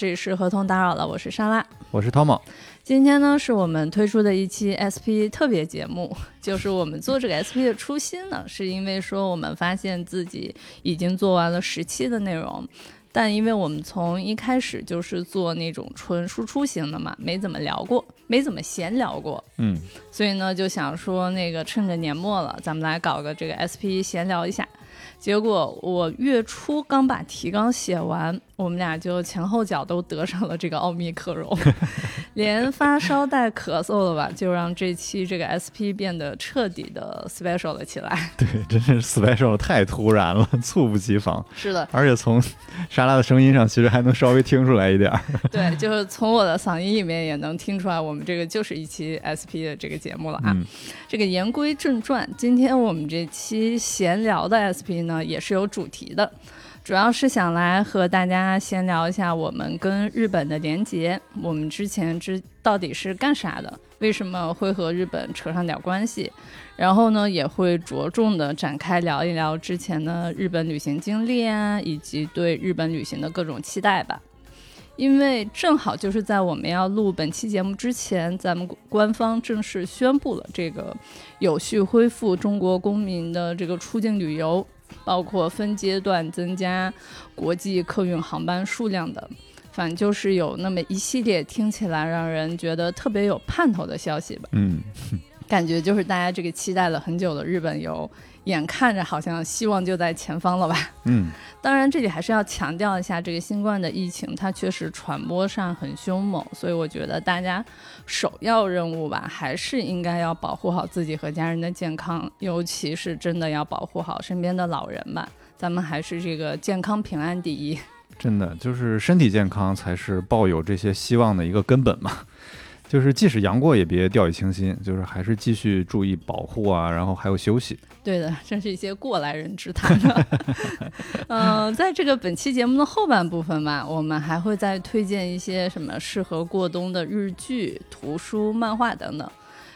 好，这里是合同打扰了，我是莎拉，我是 Tom。今天呢，是我们推出的一期 SP 特别节目。就是我们做这个 SP 的初心呢，是因为说我们发现自己已经做完了十期的内容，但因为我们从一开始就是做那种纯输出型的嘛，没怎么聊过，没怎么闲聊过，嗯，所以呢，就想说那个趁着年末了，咱们来搞个这个 SP 闲聊一下。结果我月初刚把提纲写完，我们俩就前后脚都得上了这个奥密克戎，连发烧带咳嗽的吧，就让这期这个 SP 变得彻底的 special 了起来。对，真是 special 太突然了，猝不及防。是的，而且从莎拉的声音上，其实还能稍微听出来一点儿。对，就是从我的嗓音里面也能听出来，我们这个就是一期 SP 的这个节目了啊。这个言归正传，今天我们这期闲聊的 SP 呢。呢也是有主题的，主要是想来和大家先聊一下我们跟日本的连接。我们之前之到底是干啥的？为什么会和日本扯上点关系？然后呢，也会着重的展开聊一聊之前的日本旅行经历啊，以及对日本旅行的各种期待吧。因为正好就是在我们要录本期节目之前，咱们官方正式宣布了这个有序恢复中国公民的这个出境旅游。包括分阶段增加国际客运航班数量的，反正就是有那么一系列听起来让人觉得特别有盼头的消息吧。嗯，感觉就是大家这个期待了很久的日本游。眼看着好像希望就在前方了吧？嗯，当然这里还是要强调一下，这个新冠的疫情它确实传播上很凶猛，所以我觉得大家首要任务吧，还是应该要保护好自己和家人的健康，尤其是真的要保护好身边的老人吧。咱们还是这个健康平安第一，真的就是身体健康才是抱有这些希望的一个根本嘛。就是即使阳过也别掉以轻心，就是还是继续注意保护啊，然后还有休息。对的，真是一些过来人之谈。嗯，在这个本期节目的后半部分吧，我们还会再推荐一些什么适合过冬的日剧、图书、漫画等等。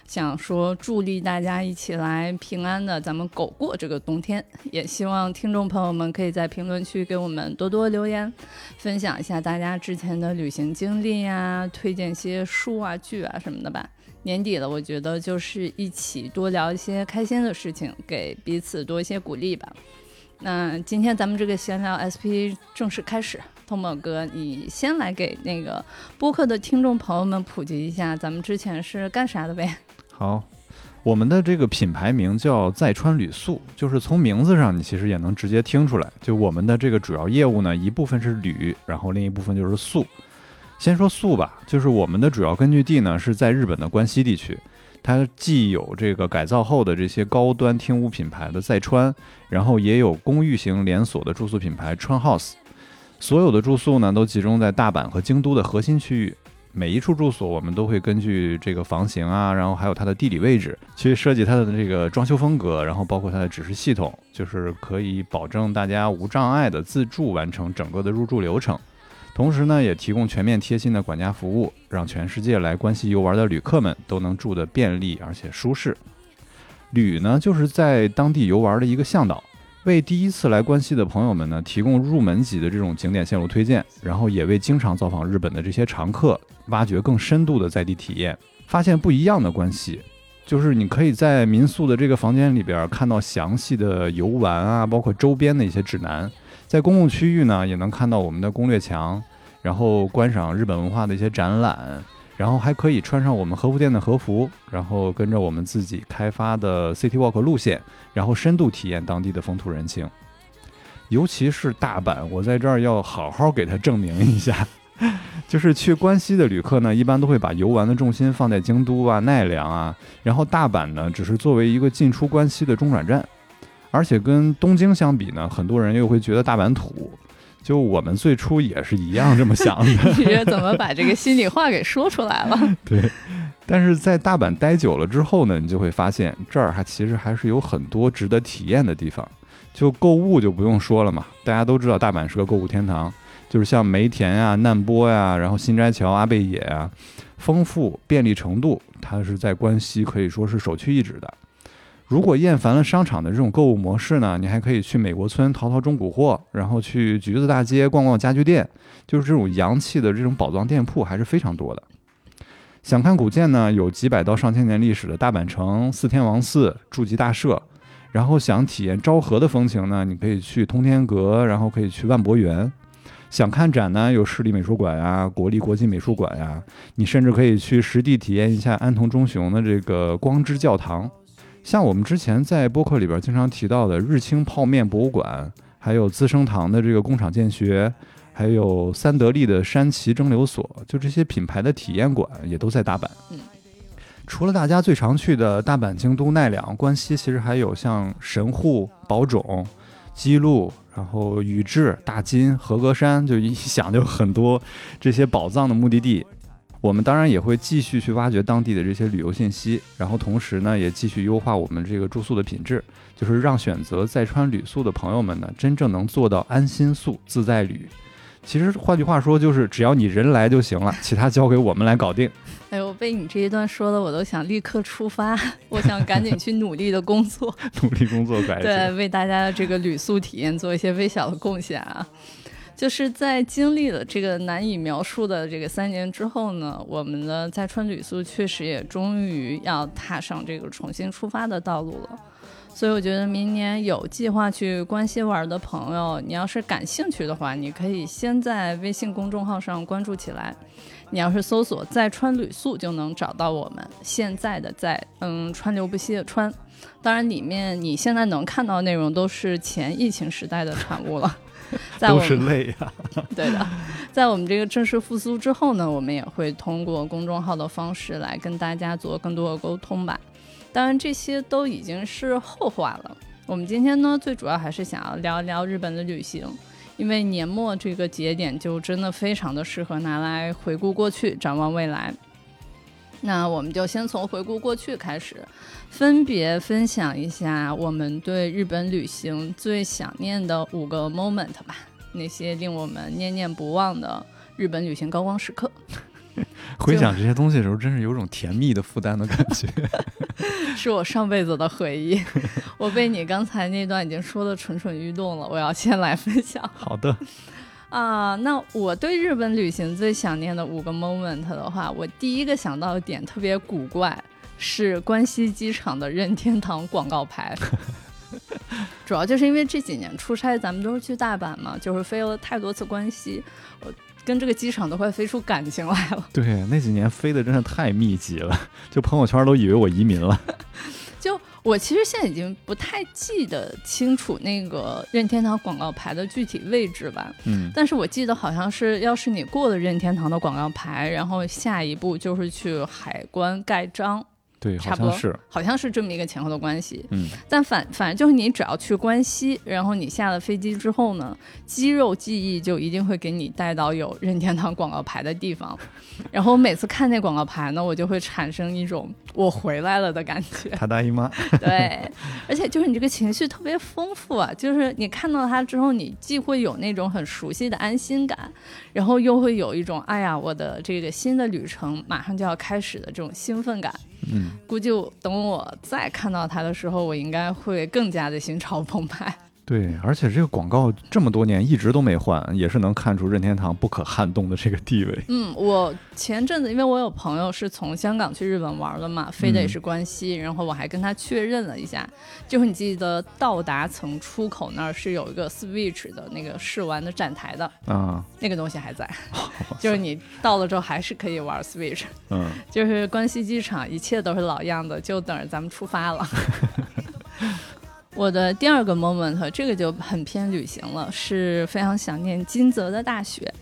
想说助力大家一起来平安的，咱们苟过这个冬天。也希望听众朋友们可以在评论区给我们多多留言，分享一下大家之前的旅行经历呀，推荐些书啊、剧啊什么的吧。年底了，我觉得就是一起多聊一些开心的事情，给彼此多一些鼓励吧。那今天咱们这个闲聊 SP 正式开始，通宝哥，你先来给那个播客的听众朋友们普及一下，咱们之前是干啥的呗？好，我们的这个品牌名叫在川旅宿，就是从名字上你其实也能直接听出来，就我们的这个主要业务呢，一部分是旅，然后另一部分就是宿。先说宿吧，就是我们的主要根据地呢是在日本的关西地区，它既有这个改造后的这些高端厅屋品牌的在川，然后也有公寓型连锁的住宿品牌川 House，所有的住宿呢都集中在大阪和京都的核心区域。每一处住所，我们都会根据这个房型啊，然后还有它的地理位置，去设计它的这个装修风格，然后包括它的指示系统，就是可以保证大家无障碍的自助完成整个的入住流程。同时呢，也提供全面贴心的管家服务，让全世界来关西游玩的旅客们都能住得便利而且舒适。旅呢，就是在当地游玩的一个向导。为第一次来关西的朋友们呢，提供入门级的这种景点线路推荐，然后也为经常造访日本的这些常客挖掘更深度的在地体验，发现不一样的关系。就是你可以在民宿的这个房间里边看到详细的游玩啊，包括周边的一些指南，在公共区域呢，也能看到我们的攻略墙，然后观赏日本文化的一些展览。然后还可以穿上我们和服店的和服，然后跟着我们自己开发的 City Walk 路线，然后深度体验当地的风土人情。尤其是大阪，我在这儿要好好给他证明一下，就是去关西的旅客呢，一般都会把游玩的重心放在京都啊、奈良啊，然后大阪呢，只是作为一个进出关西的中转站。而且跟东京相比呢，很多人又会觉得大阪土。就我们最初也是一样这么想的，你怎么把这个心里话给说出来了？对，但是在大阪待久了之后呢，你就会发现这儿还其实还是有很多值得体验的地方。就购物就不用说了嘛，大家都知道大阪是个购物天堂，就是像梅田呀、难波呀，然后新斋桥、阿贝野啊，丰富便利程度，它是在关西可以说是首屈一指的。如果厌烦了商场的这种购物模式呢，你还可以去美国村淘淘中古货，然后去橘子大街逛逛家具店，就是这种洋气的这种宝藏店铺还是非常多的。想看古建呢，有几百到上千年历史的大阪城、四天王寺、筑吉大社。然后想体验昭和的风情呢，你可以去通天阁，然后可以去万博园。想看展呢，有市立美术馆呀、国立国际美术馆呀。你甚至可以去实地体验一下安藤忠雄的这个光之教堂。像我们之前在播客里边经常提到的日清泡面博物馆，还有资生堂的这个工厂建学，还有三得利的山崎蒸馏所，就这些品牌的体验馆也都在大阪。嗯。除了大家最常去的大阪、京都、奈良、关西，其实还有像神户、宝冢、姬路，然后宇治、大金、和歌山，就一想就很多这些宝藏的目的地。我们当然也会继续去挖掘当地的这些旅游信息，然后同时呢，也继续优化我们这个住宿的品质，就是让选择在川旅宿的朋友们呢，真正能做到安心宿、自在旅。其实换句话说，就是只要你人来就行了，其他交给我们来搞定。哎呦，被你这一段说的，我都想立刻出发，我想赶紧去努力的工作，努力工作，对，为大家的这个旅宿体验做一些微小的贡献啊。就是在经历了这个难以描述的这个三年之后呢，我们的在川旅宿确实也终于要踏上这个重新出发的道路了。所以我觉得明年有计划去关西玩的朋友，你要是感兴趣的话，你可以先在微信公众号上关注起来。你要是搜索“在川旅宿”就能找到我们现在的在嗯川流不息的川。当然，里面你现在能看到内容都是前疫情时代的产物了。都是累呀。对的，在我们这个正式复苏之后呢，我们也会通过公众号的方式来跟大家做更多的沟通吧。当然，这些都已经是后话了。我们今天呢，最主要还是想要聊一聊日本的旅行，因为年末这个节点就真的非常的适合拿来回顾过去，展望未来。那我们就先从回顾过去开始，分别分享一下我们对日本旅行最想念的五个 moment 吧，那些令我们念念不忘的日本旅行高光时刻。回想这些东西的时候，真是有种甜蜜的负担的感觉。是我上辈子的回忆，我被你刚才那段已经说的蠢蠢欲动了。我要先来分享。好的。啊，那我对日本旅行最想念的五个 moment 的话，我第一个想到的点特别古怪，是关西机场的任天堂广告牌。主要就是因为这几年出差，咱们都是去大阪嘛，就是飞了太多次关西，我。跟这个机场都快飞出感情来了。对，那几年飞的真是太密集了，就朋友圈都以为我移民了。就我其实现在已经不太记得清楚那个任天堂广告牌的具体位置吧。嗯。但是我记得好像是，要是你过了任天堂的广告牌，然后下一步就是去海关盖章。对，好像是，好像是这么一个前后的关系。嗯，但反反正就是你只要去关西，然后你下了飞机之后呢，肌肉记忆就一定会给你带到有任天堂广告牌的地方。然后我每次看那广告牌呢，我就会产生一种我回来了的感觉。他大姨妈。对，而且就是你这个情绪特别丰富啊，就是你看到它之后，你既会有那种很熟悉的安心感，然后又会有一种哎呀，我的这个新的旅程马上就要开始的这种兴奋感。嗯，估计等我再看到他的时候，我应该会更加的心潮澎湃。对，而且这个广告这么多年一直都没换，也是能看出任天堂不可撼动的这个地位。嗯，我前阵子因为我有朋友是从香港去日本玩的嘛，飞的也是关西，然后我还跟他确认了一下，就是你记得到达层出口那儿是有一个 Switch 的那个试玩的展台的啊，那个东西还在，就是你到了之后还是可以玩 Switch。嗯，就是关西机场一切都是老样子，就等着咱们出发了。我的第二个 moment，这个就很偏旅行了，是非常想念金泽的大雪。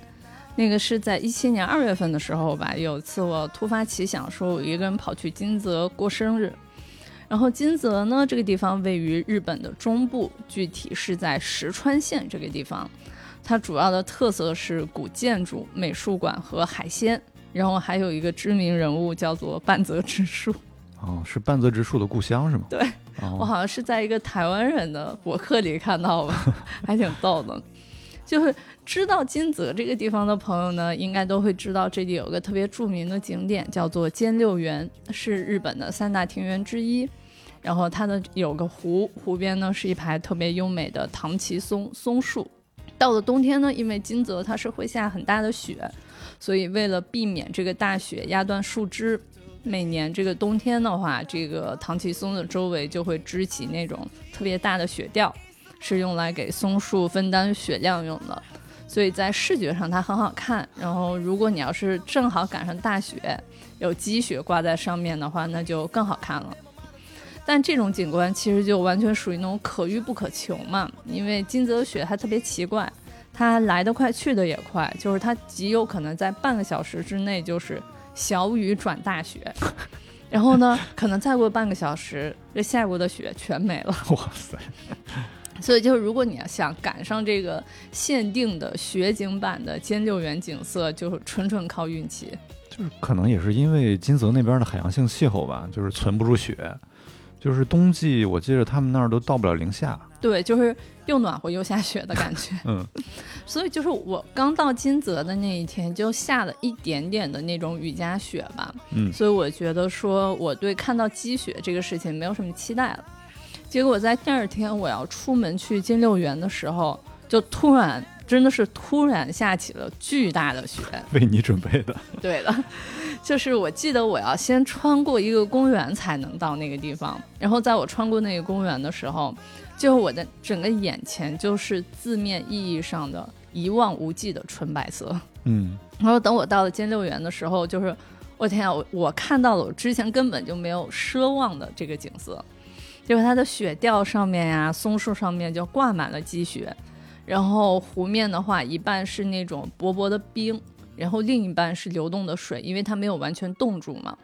那个是在一七年二月份的时候吧，有一次我突发奇想，说我一个人跑去金泽过生日。然后金泽呢，这个地方位于日本的中部，具体是在石川县这个地方。它主要的特色是古建筑、美术馆和海鲜，然后还有一个知名人物叫做半泽直树。哦，是半泽直树的故乡是吗？对。我好像是在一个台湾人的博客里看到的，还挺逗的。就是知道金泽这个地方的朋友呢，应该都会知道这里有个特别著名的景点，叫做兼六园，是日本的三大庭园之一。然后它的有个湖，湖边呢是一排特别优美的唐奇松松树。到了冬天呢，因为金泽它是会下很大的雪，所以为了避免这个大雪压断树枝，每年这个冬天的话，这个唐奇松的周围就会支起那种特别大的雪调，是用来给松树分担雪量用的。所以在视觉上它很好看。然后如果你要是正好赶上大雪，有积雪挂在上面的话，那就更好看了。但这种景观其实就完全属于那种可遇不可求嘛，因为金泽雪它特别奇怪，它来得快去得也快，就是它极有可能在半个小时之内就是小雨转大雪，然后呢，可能再过半个小时，这下过的雪全没了。哇塞！所以就是如果你要想赶上这个限定的雪景版的尖六园景色，就是纯纯靠运气。就是可能也是因为金泽那边的海洋性气候吧，就是存不住雪。就是冬季，我记得他们那儿都到不了零下。对，就是又暖和又下雪的感觉。嗯，所以就是我刚到金泽的那一天，就下了一点点的那种雨夹雪吧。嗯，所以我觉得说我对看到积雪这个事情没有什么期待了。结果在第二天我要出门去金六园的时候，就突然真的是突然下起了巨大的雪，为你准备的。对的。就是我记得我要先穿过一个公园才能到那个地方，然后在我穿过那个公园的时候，就我的整个眼前就是字面意义上的一望无际的纯白色。嗯，然后等我到了金六园的时候，就是我天啊，我我看到了我之前根本就没有奢望的这个景色，就是它的雪吊上面呀，松树上面就挂满了积雪，然后湖面的话一半是那种薄薄的冰。然后另一半是流动的水，因为它没有完全冻住嘛。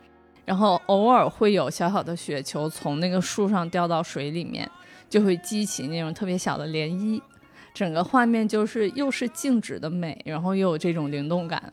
然后偶尔会有小小的雪球从那个树上掉到水里面，就会激起那种特别小的涟漪。整个画面就是又是静止的美，然后又有这种灵动感。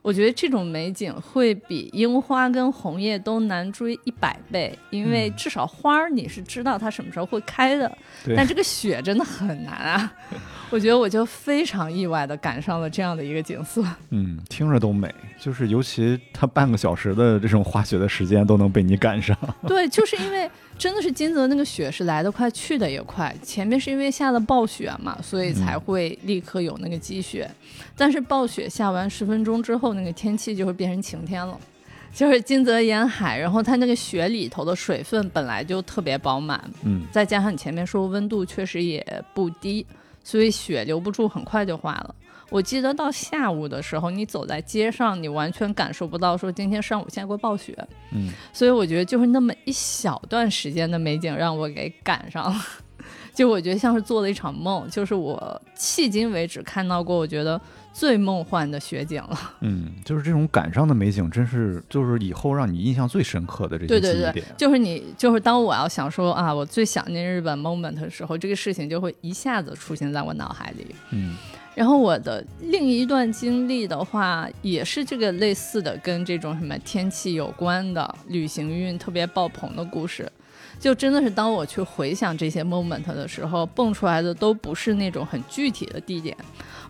我觉得这种美景会比樱花跟红叶都难追一百倍，因为至少花儿你是知道它什么时候会开的，但这个雪真的很难啊。我觉得我就非常意外的赶上了这样的一个景色。嗯，听着都美，就是尤其它半个小时的这种滑雪的时间都能被你赶上。对，就是因为真的是金泽那个雪是来得快去的也快，前面是因为下了暴雪嘛，所以才会立刻有那个积雪。但是暴雪下完十分钟之后，那个天气就会变成晴天了。就是金泽沿海，然后它那个雪里头的水分本来就特别饱满，嗯，再加上你前面说温度确实也不低。所以雪留不住，很快就化了。我记得到下午的时候，你走在街上，你完全感受不到说今天上午下过暴雪。嗯，所以我觉得就是那么一小段时间的美景让我给赶上了，就我觉得像是做了一场梦，就是我迄今为止看到过我觉得最梦幻的雪景了。嗯，就是这种赶上的美景，真是就是以后让你印象最深刻的这些记忆点。就是你就是当我要想说啊，我最想念日本 moment 的时候，这个事情就会一下子出现在我脑海里。嗯，然后我的另一段经历的话，也是这个类似的，跟这种什么天气有关的旅行运特别爆棚的故事。就真的是当我去回想这些 moment 的时候，蹦出来的都不是那种很具体的地点，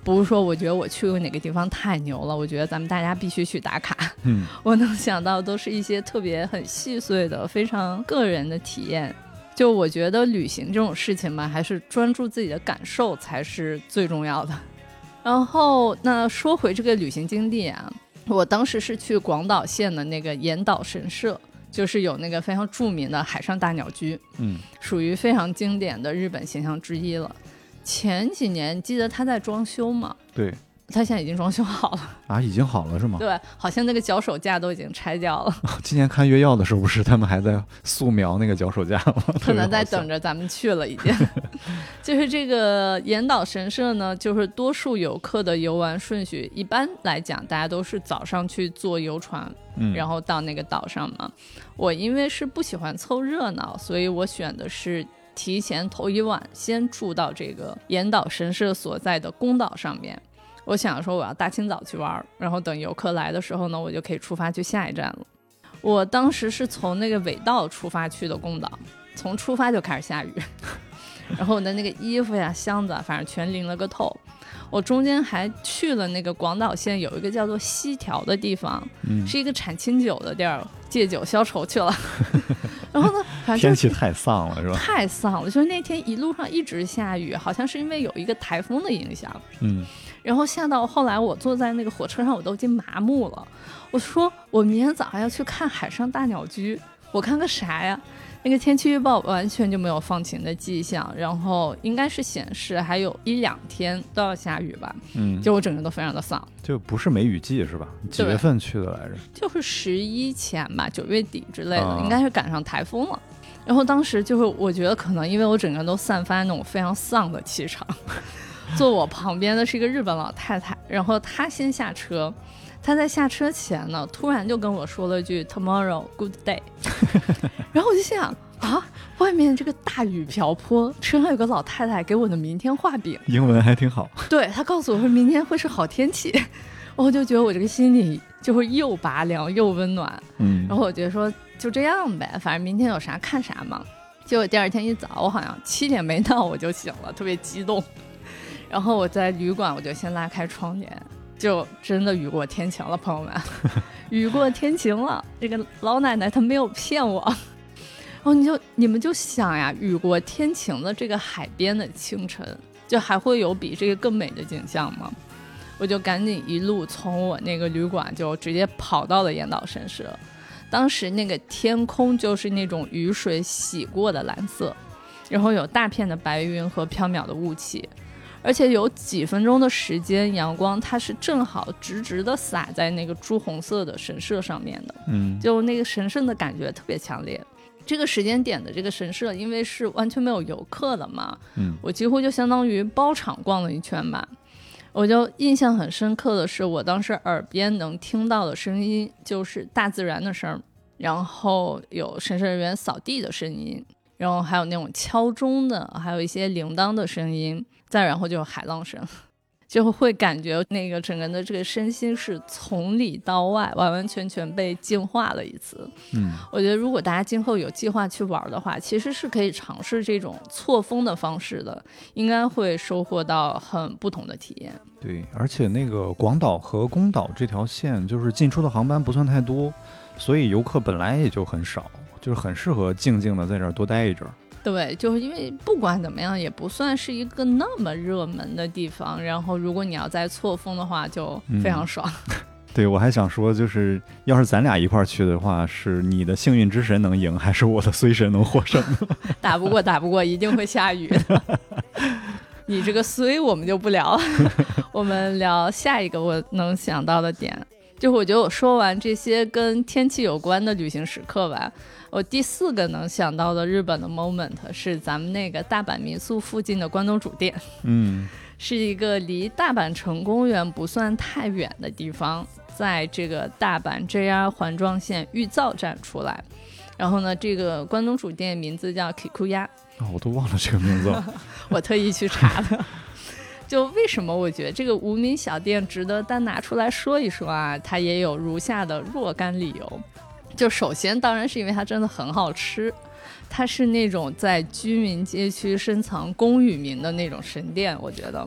不是说我觉得我去过哪个地方太牛了，我觉得咱们大家必须去打卡。嗯，我能想到都是一些特别很细碎的、非常个人的体验。就我觉得旅行这种事情嘛，还是专注自己的感受才是最重要的。然后那说回这个旅行经历啊，我当时是去广岛县的那个岩岛神社。就是有那个非常著名的海上大鸟居，嗯，属于非常经典的日本形象之一了。前几年记得他在装修嘛？对。他现在已经装修好了啊，已经好了是吗？对，好像那个脚手架都已经拆掉了。今年看月曜的时候，不是他们还在素描那个脚手架吗？可能在等着咱们去了，已经。就是这个岩岛神社呢，就是多数游客的游玩顺序，一般来讲，大家都是早上去坐游船，嗯，然后到那个岛上嘛。我因为是不喜欢凑热闹，所以我选的是提前头一晚先住到这个岩岛神社所在的宫岛上面。我想说我要大清早去玩，然后等游客来的时候呢，我就可以出发去下一站了。我当时是从那个尾道出发去的宫岛，从出发就开始下雨，然后我的那个衣服呀、箱子，反正全淋了个透。我中间还去了那个广岛县有一个叫做西条的地方，是一个产清酒的地儿，借酒消愁去了。然后呢，反正天气太丧了，是吧？太丧了，就是那天一路上一直下雨，好像是因为有一个台风的影响。嗯，然后下到后来，我坐在那个火车上，我都已经麻木了。我说我明天早上要去看海上大鸟居，我看个啥呀？那个天气预报完全就没有放晴的迹象，然后应该是显示还有一两天都要下雨吧。嗯，就我整个都非常的丧。就不是梅雨季是吧？几月份去的来着？就是十一前吧，九月底之类的，应该是赶上台风了。然后当时就是我觉得可能因为我整个人都散发那种非常丧的气场，坐我旁边的是一个日本老太太，然后她先下车。他在下车前呢，突然就跟我说了句 “Tomorrow, good day”，然后我就想啊，外面这个大雨瓢泼，车上有个老太太给我的明天画饼，英文还挺好。对他告诉我说明天会是好天气，我就觉得我这个心里就会又拔凉又温暖。嗯，然后我觉得说就这样呗，反正明天有啥看啥嘛。结果第二天一早，我好像七点没到我就醒了，特别激动。然后我在旅馆，我就先拉开窗帘。就真的雨过天晴了，朋友们，雨过天晴了。这个老奶奶她没有骗我，然 后你就你们就想呀，雨过天晴的这个海边的清晨，就还会有比这个更美的景象吗？我就赶紧一路从我那个旅馆就直接跑到了岩岛神社。当时那个天空就是那种雨水洗过的蓝色，然后有大片的白云和飘渺的雾气。而且有几分钟的时间，阳光它是正好直直的洒在那个朱红色的神社上面的，嗯，就那个神圣的感觉特别强烈。这个时间点的这个神社，因为是完全没有游客的嘛，嗯，我几乎就相当于包场逛了一圈吧。我就印象很深刻的是，我当时耳边能听到的声音就是大自然的声，然后有神社人员扫地的声音，然后还有那种敲钟的，还有一些铃铛的声音。再然后就是海浪声，就会感觉那个整个人的这个身心是从里到外完完全全被净化了一次。嗯，我觉得如果大家今后有计划去玩的话，其实是可以尝试这种错峰的方式的，应该会收获到很不同的体验。对，而且那个广岛和宫岛这条线，就是进出的航班不算太多，所以游客本来也就很少，就是很适合静静的在这儿多待一阵儿。对，就是因为不管怎么样，也不算是一个那么热门的地方。然后，如果你要再错峰的话，就非常爽。对，我还想说，就是要是咱俩一块儿去的话，是你的幸运之神能赢，还是我的衰神能获胜？打不过，打不过，一定会下雨的。你这个衰，我们就不聊了。我们聊下一个我能想到的点，就是我觉得我说完这些跟天气有关的旅行时刻吧。我第四个能想到的日本的 moment 是咱们那个大阪民宿附近的关东煮店，嗯，是一个离大阪城公园不算太远的地方，在这个大阪 JR 环状线玉造站出来。然后呢，这个关东煮店名字叫 Kikuya，啊，我都忘了这个名字了，我特意去查的。就为什么我觉得这个无名小店值得单拿出来说一说啊？它也有如下的若干理由。就首先当然是因为它真的很好吃，它是那种在居民街区深藏功与名的那种神店，我觉得，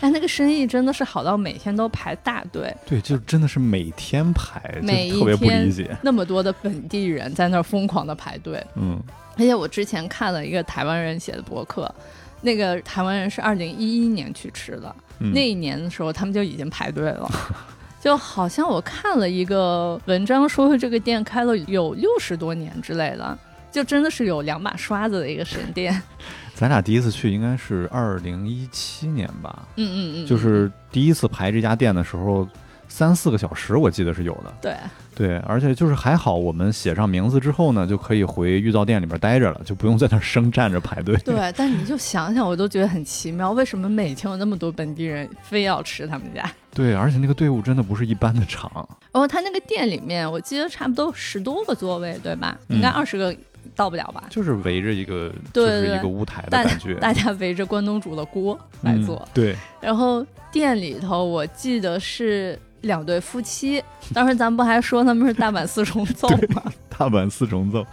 哎，那个生意真的是好到每天都排大队。对，就真的是每天排，每一天那么多的本地人在那儿疯狂的排队。嗯，而且我之前看了一个台湾人写的博客，那个台湾人是二零一一年去吃的，那一年的时候他们就已经排队了。就好像我看了一个文章，说这个店开了有六十多年之类的，就真的是有两把刷子的一个神店。咱俩第一次去应该是二零一七年吧？嗯嗯嗯，就是第一次排这家店的时候，三四个小时我记得是有的。对对，而且就是还好，我们写上名字之后呢，就可以回玉造店里边待着了，就不用在那生站着排队。对，但你就想想，我都觉得很奇妙，为什么每天有那么多本地人非要吃他们家？对，而且那个队伍真的不是一般的长。哦，他那个店里面，我记得差不多十多个座位，对吧？应该二十个到不了吧？就是围着一个，就是一个舞台的感觉，大家围着关东煮的锅来做。对。然后店里头，我记得是两对夫妻，当时咱不还说他们是大阪四重 奏吗？大阪四重奏，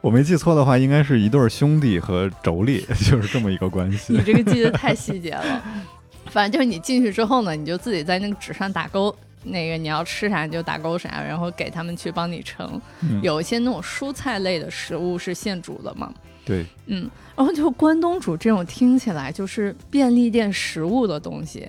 我没记错的话，应该是一对兄弟和妯娌，就是这么一个关系。你这个记得太细节了。反正就是你进去之后呢，你就自己在那个纸上打勾，那个你要吃啥你就打勾啥，然后给他们去帮你盛。嗯有一些那种蔬菜类的食物是现煮的嘛，对，嗯，然后就关东煮这种听起来就是便利店食物的东西，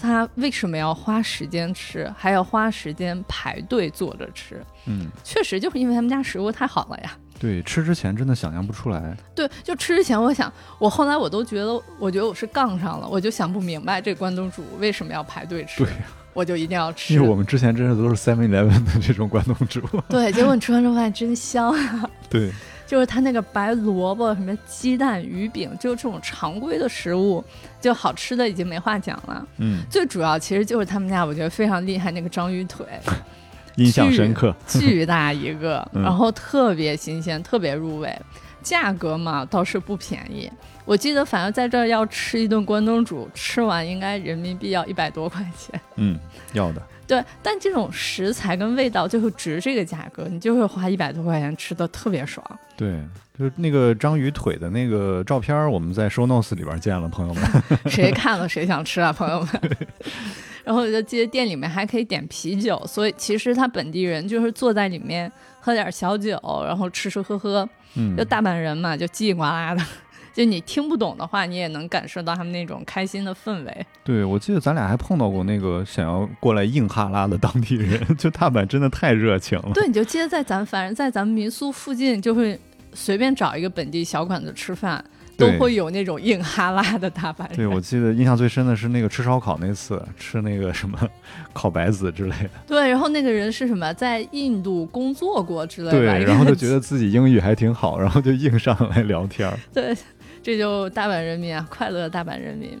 它为什么要花时间吃，还要花时间排队坐着吃？嗯，确实就是因为他们家食物太好了呀。对，吃之前真的想象不出来。对，就吃之前，我想，我后来我都觉得，我觉得我是杠上了，我就想不明白这关东煮为什么要排队吃，对，我就一定要吃。因为我们之前真的都是 Seven Eleven 的这种关东煮。对，结果你吃完之后发现真香啊！对，就是它那个白萝卜、什么鸡蛋、鱼饼，就这种常规的食物，就好吃的已经没话讲了。嗯，最主要其实就是他们家，我觉得非常厉害那个章鱼腿，印象深刻。巨大一个，嗯然后特别新鲜，特别入味，价格嘛倒是不便宜。我记得反正在这儿要吃一顿关东煮，吃完应该人民币要一百多块钱。嗯，要的。对，但这种食材跟味道就会值这个价格，你就会花一百多块钱吃的特别爽。对，就是那个章鱼腿的那个照片，我们在 show notes 里边见了，朋友们。谁看了谁想吃啊，朋友们。然后我就记得店里面还可以点啤酒，所以其实他本地人就是坐在里面喝点小酒，然后吃吃喝喝，嗯就，大阪人嘛，就叽里呱啦的。就你听不懂的话，你也能感受到他们那种开心的氛围。对，我记得咱俩还碰到过那个想要过来硬哈拉的当地人，就大阪真的太热情了。对，你就记得在咱反正在咱们民宿附近，就会随便找一个本地小馆子吃饭，都会有那种硬哈拉的大阪人。对，我记得印象最深的是那个吃烧烤那次，吃那个什么 烤白子之类的。对，然后那个人是什么，在印度工作过之类的，对，然后就觉得 自己英语还挺好，然后就硬上来聊天儿。对，这就大阪人民啊，快乐的大阪人民。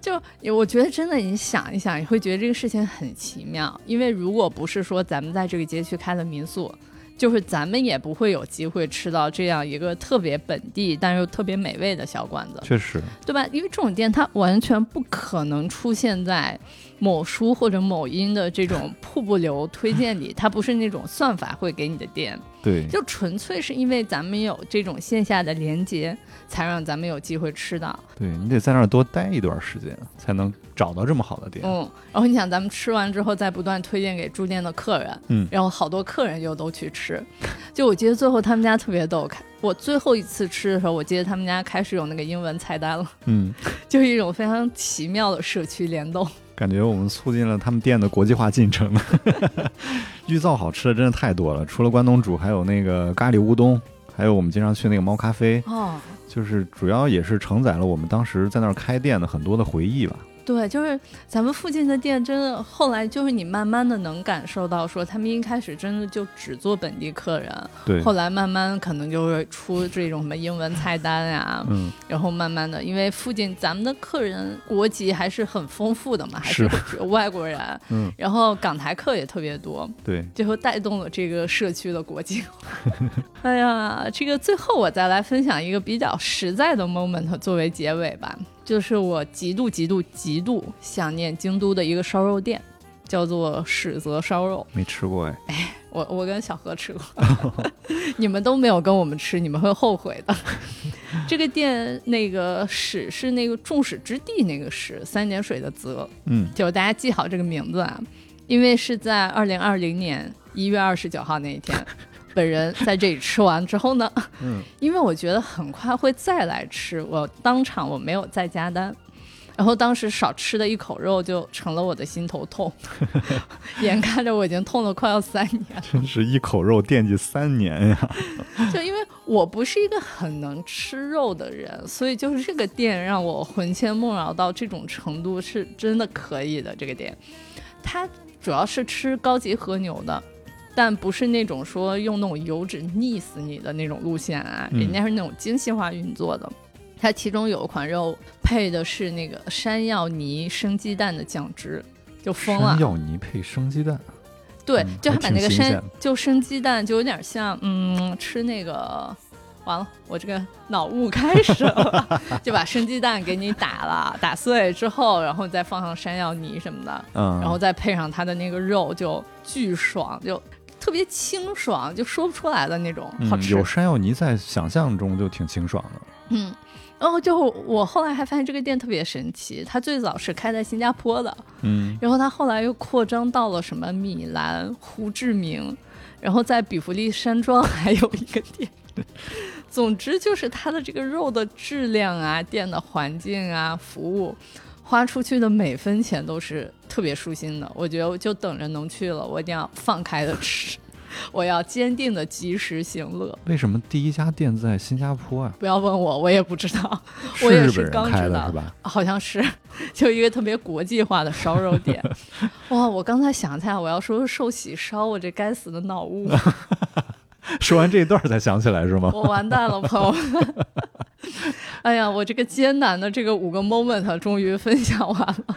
就我觉得真的，你想一想，你会觉得这个事情很奇妙。因为如果不是说咱们在这个街区开了民宿，就是咱们也不会有机会吃到这样一个特别本地但又特别美味的小馆子，确实，对吧？因为这种店它完全不可能出现在某书或者某音的这种 瀑布流推荐里，它不是那种算法会给你的店。对，就纯粹是因为咱们有这种线下的连接，才让咱们有机会吃到。对你得在那儿多待一段时间，才能找到这么好的店。嗯，然后你想，咱们吃完之后再不断推荐给住店的客人，嗯然后好多客人又都去吃。就我记得最后他们家特别逗，开我最后一次吃的时候，我记得他们家开始有那个英文菜单了，嗯，就是一种非常奇妙的社区联动。感觉我们促进了他们店的国际化进程。玉造好吃的真的太多了，除了关东煮，还有那个咖喱乌冬，还有我们经常去那个猫咖啡，哦，就是主要也是承载了我们当时在那儿开店的很多的回忆吧。对，就是咱们附近的店，真的后来就是你慢慢的能感受到，说他们一开始真的就只做本地客人，对，后来慢慢可能就会出这种什么英文菜单呀、嗯，然后慢慢的，因为附近咱们的客人国籍还是很丰富的嘛，还是外国人，嗯，然后港台客也特别多，对，最后带动了这个社区的国际化。哎呀，这个最后我再来分享一个比较实在的 moment 作为结尾吧，就是我极度极度极度想念京都的一个烧肉店，叫做史泽烧肉。没吃过哎。我我跟小何吃过，你们都没有跟我们吃，你们会后悔的。这个店那个史是那个众矢之的那个史，三点水的泽，嗯，就大家记好这个名字啊，因为是在二零二零年一月二十九号那一天，本人在这里吃完之后呢，嗯，因为我觉得很快会再来吃，我当场我没有再加单。然后当时少吃的一口肉就成了我的心头痛，眼看着我已经痛了快要三年了。真是一口肉惦记三年呀。就因为我不是一个很能吃肉的人，所以就是这个店让我魂牵梦绕到这种程度，是真的可以的。这个店，它主要是吃高级和牛的，但不是那种说用那种油脂腻死你的那种路线啊，嗯人家是那种精细化运作的。它其中有一款肉配的是那个山药泥生鸡蛋的酱汁，就疯了山。药泥配生鸡蛋，对就他把那个生挺新鲜就生鸡蛋，就有点像嗯吃那个。完了，我这个脑雾开始了，就把生鸡蛋给你打了，打碎之后，然后再放上山药泥什么的，嗯，然后再配上它的那个肉，就巨爽，就特别清爽，就说不出来的那种好嗯，有山药泥在想象中就挺清爽的。嗯，然后就我后来还发现这个店特别神奇，它最早是开在新加坡的，嗯，然后它后来又扩张到了什么米兰、胡志明，然后在比弗利山庄还有一个店。总之就是它的这个肉的质量啊、店的环境啊、服务，花出去的每分钱都是特别舒心的。我觉得我就等着能去了，我一定要放开的吃。我要坚定的及时行乐。为什么第一家店在新加坡啊？不要问我，我也不知道。我也是刚知道，是吧？好像是，就一个特别国际化的烧肉店。哇，我刚才想起来，我要说寿喜烧，我这该死的脑雾。说完这一段才想起来是吗？我完蛋了，朋友们。哎呀，我这个艰难的这个五个 moment 终于分享完了。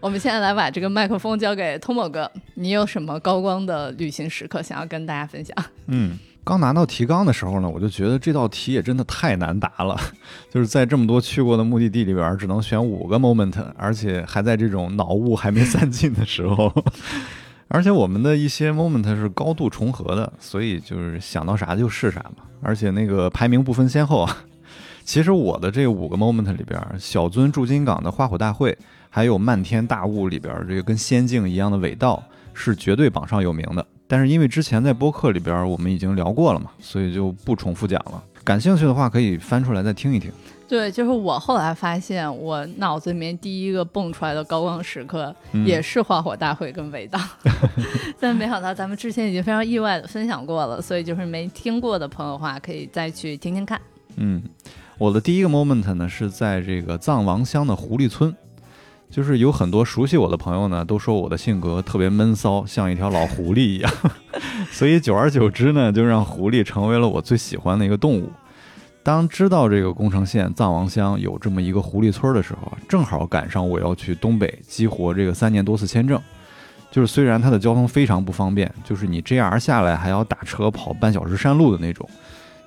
我们现在来把这个麦克风交给通某哥，你有什么高光的旅行时刻想要跟大家分享？嗯，刚拿到提纲的时候呢，我就觉得这道题也真的太难答了。就是在这么多去过的目的地里边，只能选五个 moment，而且还在这种脑雾还没散尽的时候。而且我们的一些 moment 是高度重合的，所以就是想到啥就是啥嘛。而且那个排名不分先后啊。其实我的这五个 moment 里边，小樽驻金港的花火大会，还有漫天大雾里边这个跟仙境一样的尾道，是绝对榜上有名的。但是因为之前在播客里边我们已经聊过了嘛，所以就不重复讲了。感兴趣的话可以翻出来再听一听。对，就是我后来发现，我脑子里面第一个蹦出来的高光时刻也是花火大会跟尾道，但没想到咱们之前已经非常意外的分享过了，所以就是没听过的朋友的话，可以再去听听看。嗯。我的第一个 moment 呢，是在这个藏王乡的狐狸村，就是有很多熟悉我的朋友呢，都说我的性格特别闷骚，像一条老狐狸一样，所以久而久之呢，就让狐狸成为了我最喜欢的一个动物。当知道这个宫城县藏王乡有这么一个狐狸村的时候，正好赶上我要去东北激活这个三年多次签证，就是虽然它的交通非常不方便，就是你 JR 下来还要打车跑半小时山路的那种。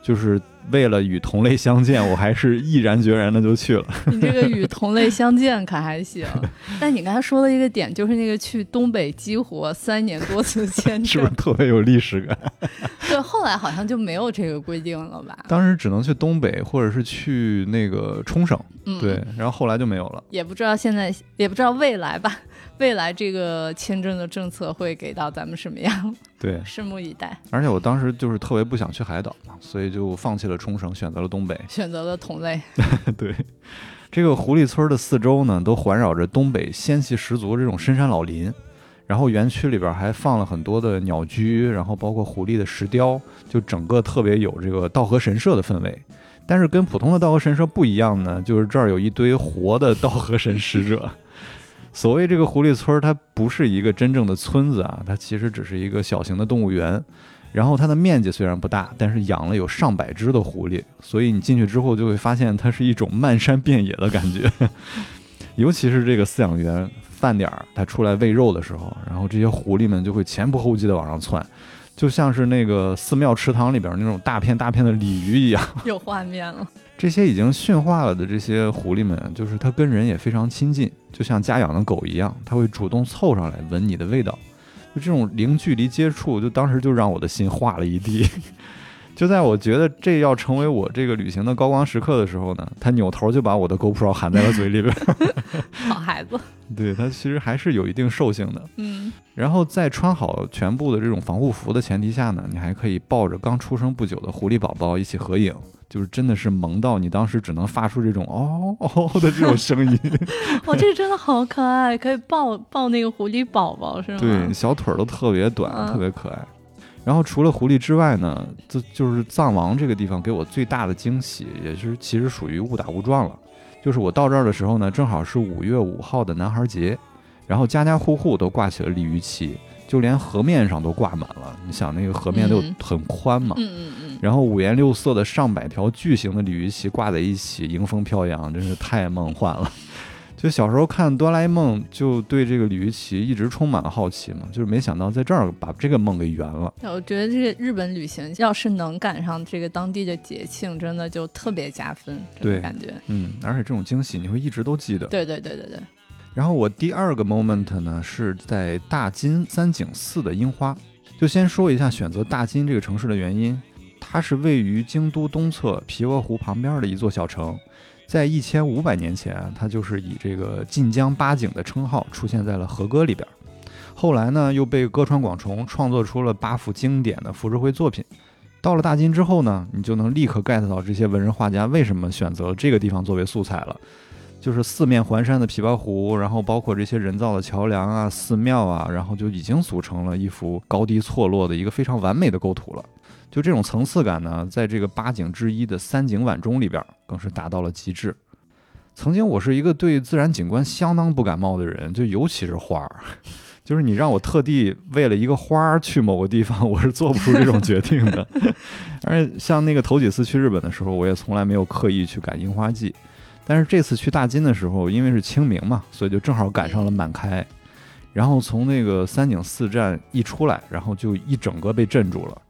就是为了与同类相见，我还是毅然决然的就去了。你这个与同类相见可还行？但你刚才说的一个点，就是那个去东北激活三年多次签证，是不是特别有历史感？对，后来好像就没有这个规定了吧？当时只能去东北，或者是去那个冲绳。嗯，对，然后后来就没有了。也不知道现在，也不知道未来吧。未来这个签证的政策会给到咱们什么样？对，拭目以待。而且我当时就是特别不想去海岛嘛，所以就放弃了冲绳，选择了东北，选择了同类。对，这个狐狸村的四周呢，都环绕着东北仙气十足这种深山老林，然后园区里边还放了很多的鸟居，然后包括狐狸的石雕，就整个特别有这个道和神社的氛围。但是跟普通的道和神社不一样呢，就是这儿有一堆活的道和神使者。所谓这个狐狸村，它不是一个真正的村子啊，它其实只是一个小型的动物园。然后它的面积虽然不大，但是养了有上百只的狐狸，所以你进去之后就会发现它是一种漫山遍野的感觉。尤其是这个饲养员饭点儿，它出来喂肉的时候，然后这些狐狸们就会前仆后继的往上窜，就像是那个寺庙池塘里边那种大片大片的鲤鱼一样。有画面了。这些已经驯化了的这些狐狸们，就是它跟人也非常亲近，就像家养的狗一样，它会主动凑上来闻你的味道，就这种零距离接触，就当时就让我的心化了一地。就在我觉得这要成为我这个旅行的高光时刻的时候呢，它扭头就把我的 GoPro 含在了嘴里边。好孩子，对它其实还是有一定兽性的。嗯，然后在穿好全部的这种防护服的前提下呢，你还可以抱着刚出生不久的狐狸宝宝一起合影。就是真的是萌到你当时只能发出这种哦 哦的这种声音，哇，这个真的好可爱，可以抱抱那个狐狸宝宝是吗？对，小腿儿都特别短，特别可爱。然后除了狐狸之外呢，就就是藏王这个地方给我最大的惊喜，也是其实属于误打误撞了。就是我到这儿的时候呢，正好是五月五号的男孩节，然后家家户户都挂起了鲤鱼旗。就连河面上都挂满了，你想那个河面都很宽嘛，嗯嗯嗯，然后五颜六色的上百条巨型的鲤鱼旗挂在一起，迎风飘扬，真是太梦幻了。就小时候看哆啦 A 梦，就对这个鲤鱼旗一直充满了好奇嘛，就是没想到在这儿把这个梦给圆了。我觉得这个日本旅行要是能赶上这个当地的节庆，真的就特别加分，对，感觉，嗯，而且这种惊喜你会一直都记得。对对对对对。然后我第二个 moment 呢，是在大金三井寺的樱花。就先说一下选择大金这个城市的原因，它是位于京都东侧琵琶湖旁边的一座小城，在一千五百年前，它就是以这个晋江八景的称号出现在了和歌里边。后来呢，又被歌川广重创作出了八幅经典的浮世绘作品。到了大金之后呢，你就能立刻 get 到这些文人画家为什么选择这个地方作为素材了。就是四面环山的琵琶湖，然后包括这些人造的桥梁啊、寺庙啊，然后就已经组成了一幅高低错落的一个非常完美的构图了。就这种层次感呢，在这个八景之一的三景晚钟里边，更是达到了极致。曾经我是一个对自然景观相当不感冒的人，就尤其是花儿。就是你让我特地为了一个花儿去某个地方，我是做不出这种决定的。而且像那个头几次去日本的时候，我也从来没有刻意去赶樱花季。但是这次去大金的时候，因为是清明嘛，所以就正好赶上了满开。然后从那个三井四站一出来，然后就一整个被镇住了。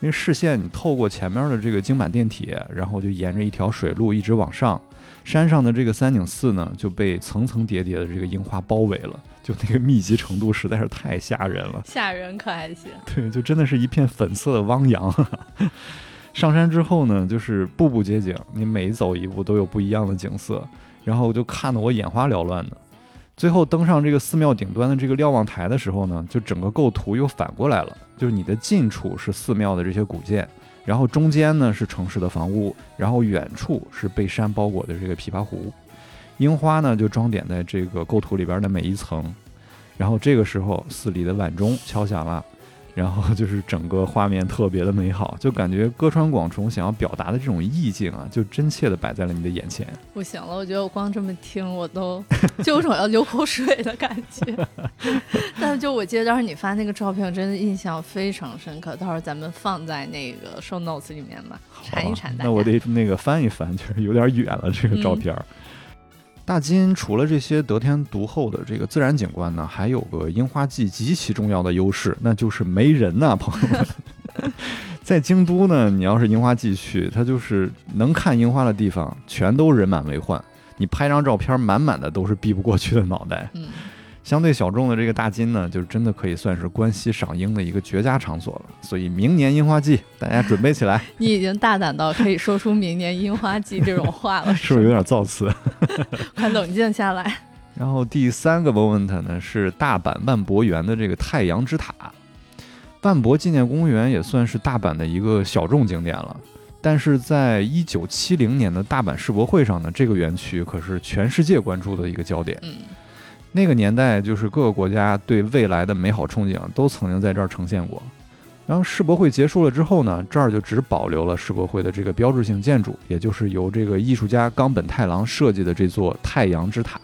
因为视线你透过前面的这个京阪电铁，然后就沿着一条水路一直往上，山上的这个三井寺呢就被层层叠叠的这个樱花包围了。就那个密集程度实在是太吓人了，吓人可还行？对，就真的是一片粉色的汪洋。上山之后呢，就是步步皆景，你每走一步都有不一样的景色，然后就看得我眼花缭乱的。最后登上这个寺庙顶端的这个瞭望台的时候呢，就整个构图又反过来了，就是你的近处是寺庙的这些古建，然后中间呢是城市的房屋，然后远处是被山包裹的这个琵琶湖。樱花呢，就装点在这个构图里边的每一层，然后这个时候寺里的晚钟敲响了，然后就是整个画面特别的美好，就感觉歌川广重想要表达的这种意境啊，就真切的摆在了你的眼前。不行了，我觉得我光这么听，我都就有种要流口水的感觉。但是就我记得当时你发那个照片，真的印象非常深刻。到时候咱们放在那个 show notes 里面吧，馋一馋。那我得那个翻一翻，就是有点远了这个照片。大金除了这些得天独厚的这个自然景观呢，还有个樱花季极其重要的优势，那就是没人呐，朋友们。在京都呢，你要是樱花季去，它就是能看樱花的地方全都人满为患，你拍张照片，满满的都是避不过去的脑袋。嗯。相对小众的这个大金呢，就真的可以算是关西赏樱的一个绝佳场所了。所以明年樱花季，大家准备起来。你已经大胆到可以说出明年樱花季这种话了，是不是有点造次？快冷静下来。然后第三个 moment 呢，是大阪万博园的这个太阳之塔。万博纪念公园也算是大阪的一个小众景点了，但是在一九七零年的大阪世博会上呢，这个园区可是全世界关注的一个焦点。嗯。那个年代，就是各个国家对未来的美好憧憬都曾经在这儿呈现过。然后世博会结束了之后呢，这儿就只保留了世博会的这个标志性建筑，也就是由这个艺术家冈本太郎设计的这座太阳之塔。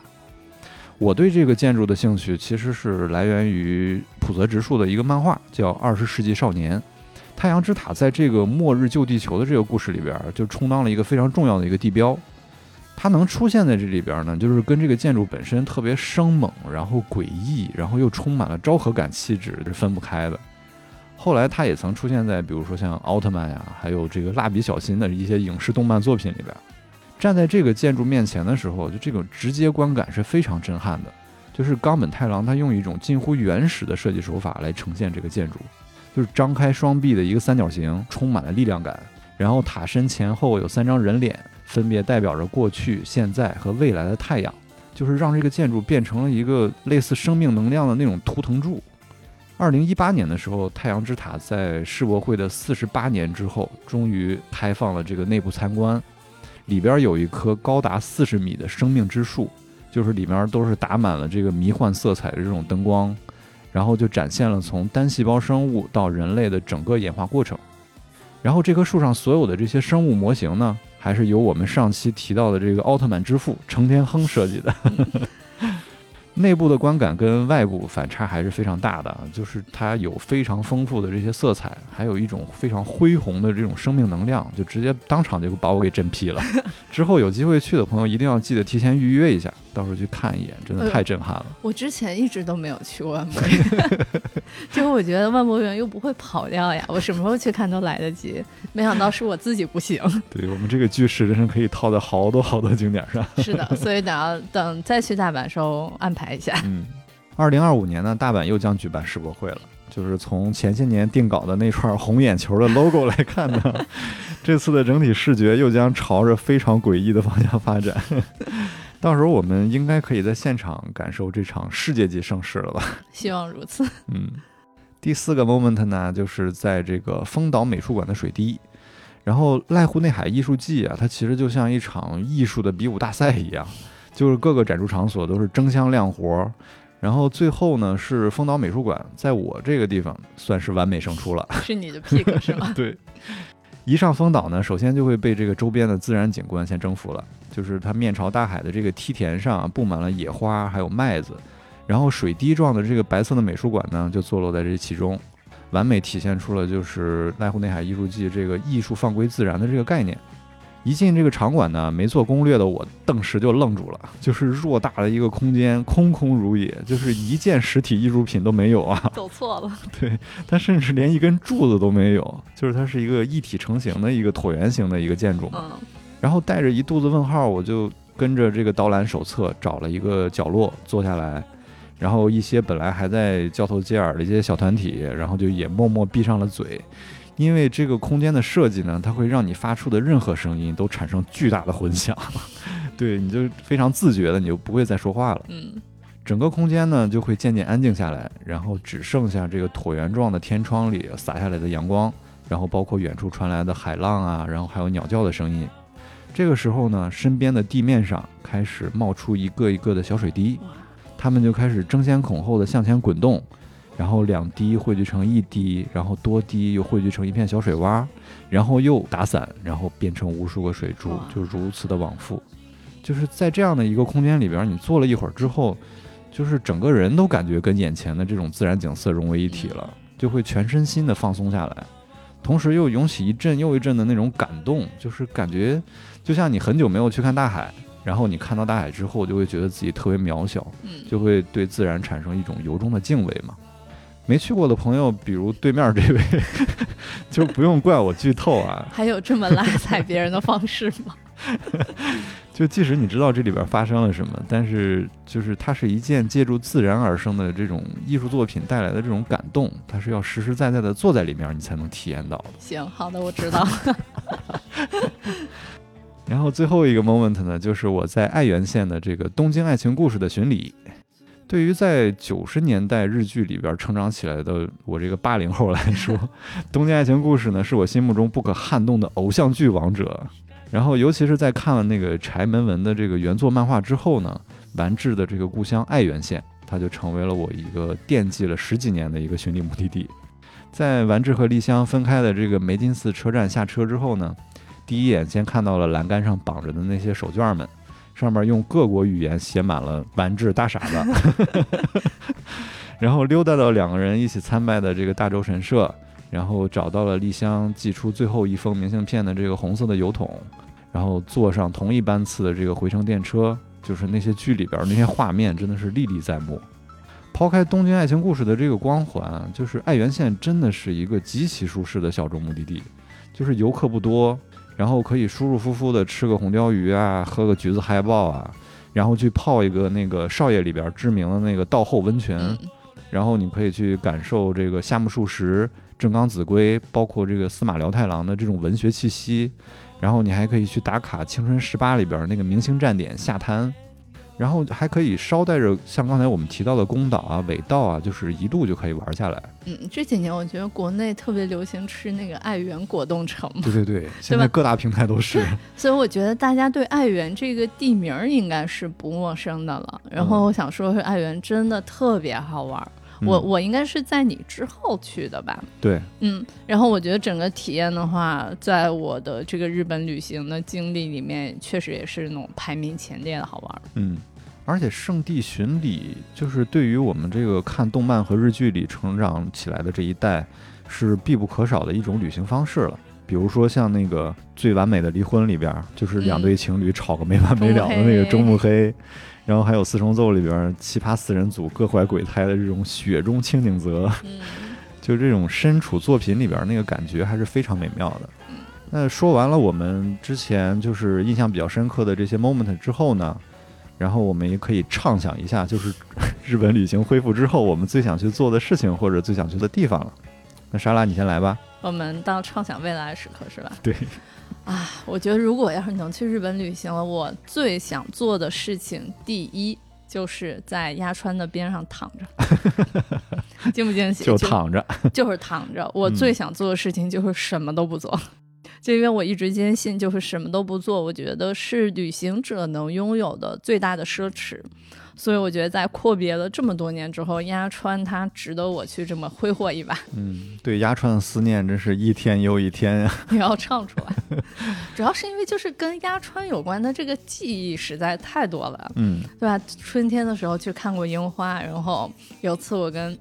我对这个建筑的兴趣其实是来源于浦泽直树的一个漫画，叫《二十世纪少年》。太阳之塔在这个末日救地球的这个故事里边，就充当了一个非常重要的一个地标。它能出现在这里边呢，就是跟这个建筑本身特别生猛，然后诡异，然后又充满了昭和感气质是分不开的。后来它也曾出现在比如说像奥特曼呀，还有这个蜡笔小新的一些影视动漫作品里边。站在这个建筑面前的时候，就这种直接观感是非常震撼的。就是冈本太郎他用一种近乎原始的设计手法来呈现这个建筑，就是张开双臂的一个三角形，充满了力量感。然后塔身前后有三张人脸。分别代表着过去、现在和未来的太阳，就是让这个建筑变成了一个类似生命能量的那种图腾柱。二零一八年的时候，太阳之塔在世博会的四十八年之后，终于开放了这个内部参观。里边有一棵高达四十米的生命之树，就是里面都是打满了这个迷幻色彩的这种灯光，然后就展现了从单细胞生物到人类的整个演化过程。然后这棵树上所有的这些生物模型呢？还是由我们上期提到的这个奥特曼之父成天亨设计的。内部的观感跟外部反差还是非常大的，就是它有非常丰富的这些色彩，还有一种非常恢宏的这种生命能量，就直接当场就把我给震劈了。之后有机会去的朋友一定要记得提前预约一下，到时候去看一眼，真的太震撼了。我之前一直都没有去过万博园，结果我觉得万博园又不会跑掉呀，我什么时候去看都来得及。没想到是我自己不行。对我们这个句式真是可以套在好多好多景点上。是的，所以等要等再去大阪时候安排。排一下。嗯，二零二五年呢，大阪又将举办世博会了。就是从前些年定稿的那串红眼球的 logo 来看呢，这次的整体视觉又将朝着非常诡异的方向发展。到时候我们应该可以在现场感受这场世界级盛世了吧？希望如此。嗯，第四个 moment 呢，就是在这个丰岛美术馆的水滴，然后濑户内海艺术季啊，它其实就像一场艺术的比武大赛一样，就是各个展出场所都是争相亮活，然后最后呢是丰岛美术馆，在我这个地方算是完美胜出了，是你的 pick 是吗？对。一上风岛呢，首先就会被这个周边的自然景观先征服了。就是它面朝大海的这个梯田上布满了野花，还有麦子，然后水滴状的这个白色的美术馆呢，就坐落在这其中，完美体现出了就是濑户内海艺术季这个艺术放归自然的这个概念。一进这个场馆呢，没做攻略的我顿时就愣住了，就是偌大的一个空间，空空如也，就是一件实体艺术品都没有啊！走错了。对，它甚至连一根柱子都没有，就是它是一个一体成型的一个椭圆形的一个建筑。嗯。然后带着一肚子问号，我就跟着这个导览手册找了一个角落坐下来，然后一些本来还在交头接耳的一些小团体，然后就也默默闭上了嘴。因为这个空间的设计呢，它会让你发出的任何声音都产生巨大的混响，对，你就非常自觉的，你就不会再说话了。嗯，整个空间呢就会渐渐安静下来，然后只剩下这个椭圆状的天窗里洒下来的阳光，然后包括远处传来的海浪啊，然后还有鸟叫的声音。这个时候呢，身边的地面上开始冒出一个一个的小水滴，它们就开始争先恐后的向前滚动。然后两滴汇聚成一滴，然后多滴又汇聚成一片小水洼，然后又打散，然后变成无数个水珠，就如此的往复。就是在这样的一个空间里边，你坐了一会儿之后，就是整个人都感觉跟眼前的这种自然景色融为一体了，就会全身心的放松下来，同时又涌起一阵又一阵的那种感动，就是感觉就像你很久没有去看大海，然后你看到大海之后，就会觉得自己特别渺小，就会对自然产生一种由衷的敬畏嘛。没去过的朋友，比如对面这位，就不用怪我剧透啊。还有这么拉踩别人的方式吗？就即使你知道这里边发生了什么，但是就是它是一件借助自然而生的这种艺术作品带来的这种感动，它是要实实在在的坐在里面你才能体验到的。行，好的，我知道。然后最后一个 moment 呢，就是我在爱媛县的这个东京爱情故事的巡礼。对于在九十年代日剧里边成长起来的我这个八零后来说，《东京爱情故事》呢是我心目中不可撼动的偶像剧王者。然后，尤其是在看了那个柴门文的这个原作漫画之后呢，丸治的这个故乡爱媛县，它就成为了我一个惦记了十几年的一个巡礼目的地。在丸治和丽香分开的这个梅津寺车站下车之后呢，第一眼先看到了栏杆上绑着的那些手绢们。上面用各国语言写满了“完治大傻子”，然后溜达到两个人一起参拜的这个大周神社，然后找到了丽香寄出最后一封明信片的这个红色的邮筒，然后坐上同一班次的这个回程电车，就是那些剧里边那些画面真的是历历在目。抛开东京爱情故事的这个光环，就是爱媛县真的是一个极其舒适的小众目的地，就是游客不多。然后可以舒舒服服的吃个红鲷鱼啊，喝个橘子嗨爆啊，然后去泡一个那个少爷里边知名的那个道后温泉，然后你可以去感受这个夏目漱石、正冈子规，包括这个司马辽太郎的这种文学气息，然后你还可以去打卡青春十八里边那个明星站点下滩。然后还可以捎带着像刚才我们提到的宫岛啊、尾道啊，就是一路就可以玩下来。嗯，这几年我觉得国内特别流行吃那个爱媛果冻城。对 对对，现在各大平台都是。所以我觉得大家对爱媛这个地名应该是不陌生的了。然后我想说，是爱媛真的特别好玩。我我应该是在你之后去的吧？对，嗯，然后我觉得整个体验的话，在我的这个日本旅行的经历里面，确实也是那种排名前列的好玩。嗯，而且圣地巡礼，就是对于我们这个看动漫和日剧里成长起来的这一代，是必不可少的一种旅行方式了。比如说像那个《最完美的离婚》里边，就是两对情侣吵个没完没了的那个中目黑。然后还有四重奏里边奇葩四人组各怀鬼胎的这种雪中清景泽，就这种身处作品里边那个感觉还是非常美妙的。那说完了我们之前就是印象比较深刻的这些 moment 之后呢，然后我们也可以畅想一下，就是日本旅行恢复之后，我们最想去做的事情或者最想去的地方了。那莎拉，你先来吧。我们到畅想未来时刻是吧？对。啊，我觉得如果要是能去日本旅行了，我最想做的事情，第一就是在鸭川的边上躺着，惊不惊喜？就躺着，就是躺着。我最想做的事情就是什么都不做。就因为我一直坚信，就是什么都不做，我觉得是旅行者能拥有的最大的奢侈。所以我觉得，在阔别了这么多年之后，鸭川它值得我去这么挥霍一把。嗯，对鸭川的思念真是一天又一天呀！你要唱出来，主要是因为就是跟鸭川有关的这个记忆实在太多了。嗯，对吧？春天的时候去看过樱花，然后有次我跟。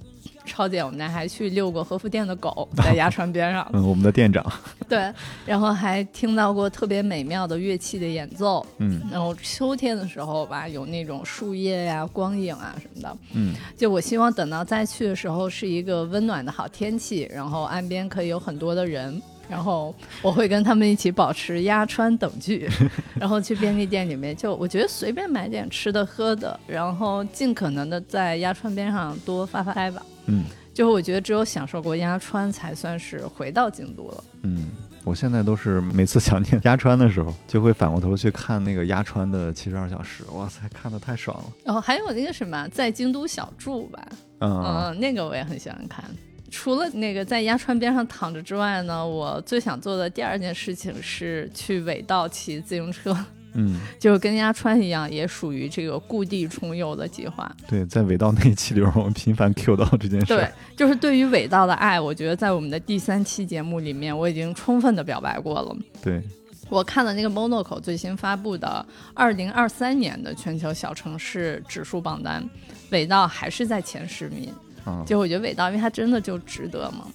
超姐，我们家还去遛过和服店的狗，在鸭川边上。嗯，我们的店长。对，然后还听到过特别美妙的乐器的演奏。嗯，然后秋天的时候吧，有那种树叶呀、光影啊什么的。嗯，就我希望等到再去的时候是一个温暖的好天气，然后岸边可以有很多的人。然后我会跟他们一起保持压川等距，然后去便利店里面，就我觉得随便买点吃的喝的，然后尽可能的在压川边上多发发呆吧。嗯，就我觉得只有享受过鸭川，才算是回到京都了。嗯，我现在都是每次想念鸭川的时候，就会反过头去看那个鸭川的七十二小时，哇塞，看的太爽了。然后还有那个什么，在京都小住吧，嗯，那个我也很喜欢看。除了那个在鸭川边上躺着之外呢，我最想做的第二件事情是去尾道骑自行车。嗯，就跟鸭川一样，也属于这个故地重游的计划。对，在尾道那一期里，我们频繁 Q 到这件事。对，就是对于尾道的爱，我觉得在我们的第三期节目里面，我已经充分的表白过了。对，我看了那个 Monoco 最新发布的二零二三年的全球小城市指数榜单，尾道还是在前十名。就我觉得尾道，因为它真的就值得嘛。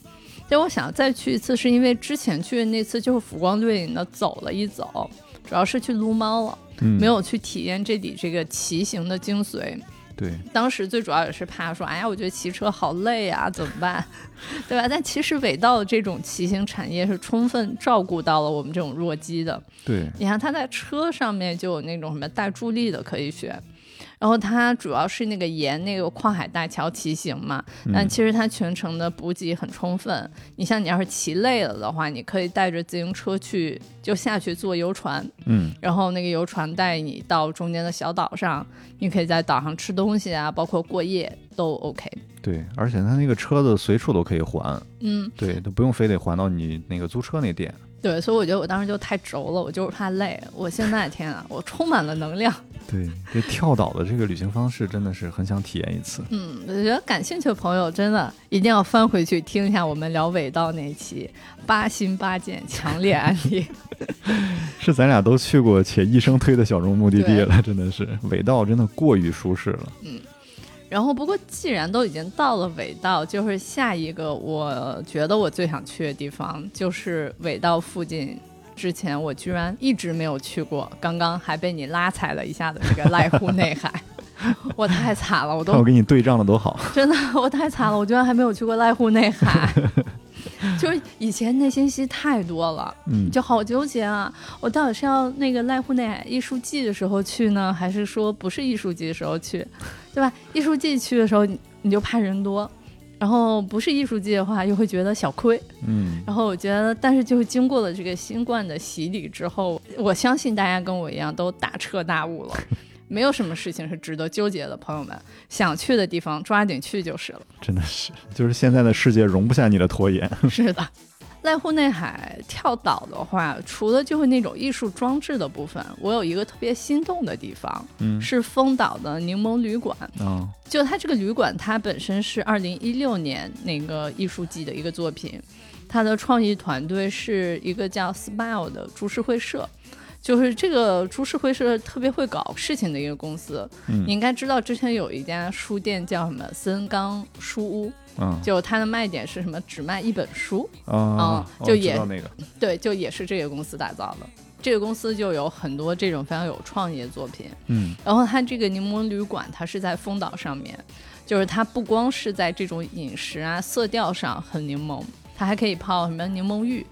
就我想再去一次，是因为之前去的那次就是浮光掠影的走了一走，主要是去撸猫了，没有去体验这里这个骑行的精髓。对，当时最主要也是怕说，哎呀，我觉得骑车好累啊，怎么办？对吧？但其实尾道的这种骑行产业是充分照顾到了我们这种弱鸡的。对，你看他在车上面就有那种什么带助力的可以选。然后它主要是那个沿那个跨海大桥骑行嘛，但其实它全程的补给很充分。你像你要是骑累了的话，你可以带着自行车去，就下去坐游船，嗯，然后那个游船带你到中间的小岛上，你可以在岛上吃东西啊，包括过夜都 OK。对，而且它那个车子随处都可以还，嗯，对，都不用非得还到你那个租车那店。对，所以我觉得我当时就太轴了，我就是怕累。我现在天啊，我充满了能量。对，这跳岛的这个旅行方式真的是很想体验一次。嗯，我觉得感兴趣的朋友真的一定要翻回去听一下我们聊尾道那期，八心八箭，强烈安利。是咱俩都去过且一生推的小众目的地了，真的是尾道真的过于舒适了。嗯，然后不过既然都已经到了尾道，就是下一个我觉得我最想去的地方就是尾道附近。之前我居然一直没有去过，刚刚还被你拉踩了一下的这个濑户内海，我太惨了，我都我给你对账的多好，真的我太惨了，我居然还没有去过濑户内海，就是以前内心戏太多了，嗯，就好纠结啊，我到底是要那个濑户内海艺术季的时候去呢，还是说不是艺术季的时候去，对吧？艺术季去的时候你你就怕人多。然后不是艺术季的话，又会觉得小亏。嗯，然后我觉得，但是就是经过了这个新冠的洗礼之后，我相信大家跟我一样都大彻大悟了，没有什么事情是值得纠结的。朋友们，想去的地方抓紧去就是了。真的是，就是现在的世界容不下你的拖延。是的。濑户内海跳岛的话，除了就是那种艺术装置的部分，我有一个特别心动的地方，嗯，是丰岛的柠檬旅馆。哦，就它这个旅馆，它本身是二零一六年那个艺术季的一个作品，它的创意团队是一个叫 Smile 的株式会社，就是这个株式会社特别会搞事情的一个公司。嗯，你应该知道，之前有一家书店叫什么森冈书屋。嗯，就它的卖点是什么？只卖一本书啊，就也那个，对，就也是这个公司打造的。这个公司就有很多这种非常有创意的作品。嗯，然后它这个柠檬旅馆，它是在丰岛上面，就是它不光是在这种饮食啊、色调上很柠檬，它还可以泡什么柠檬浴，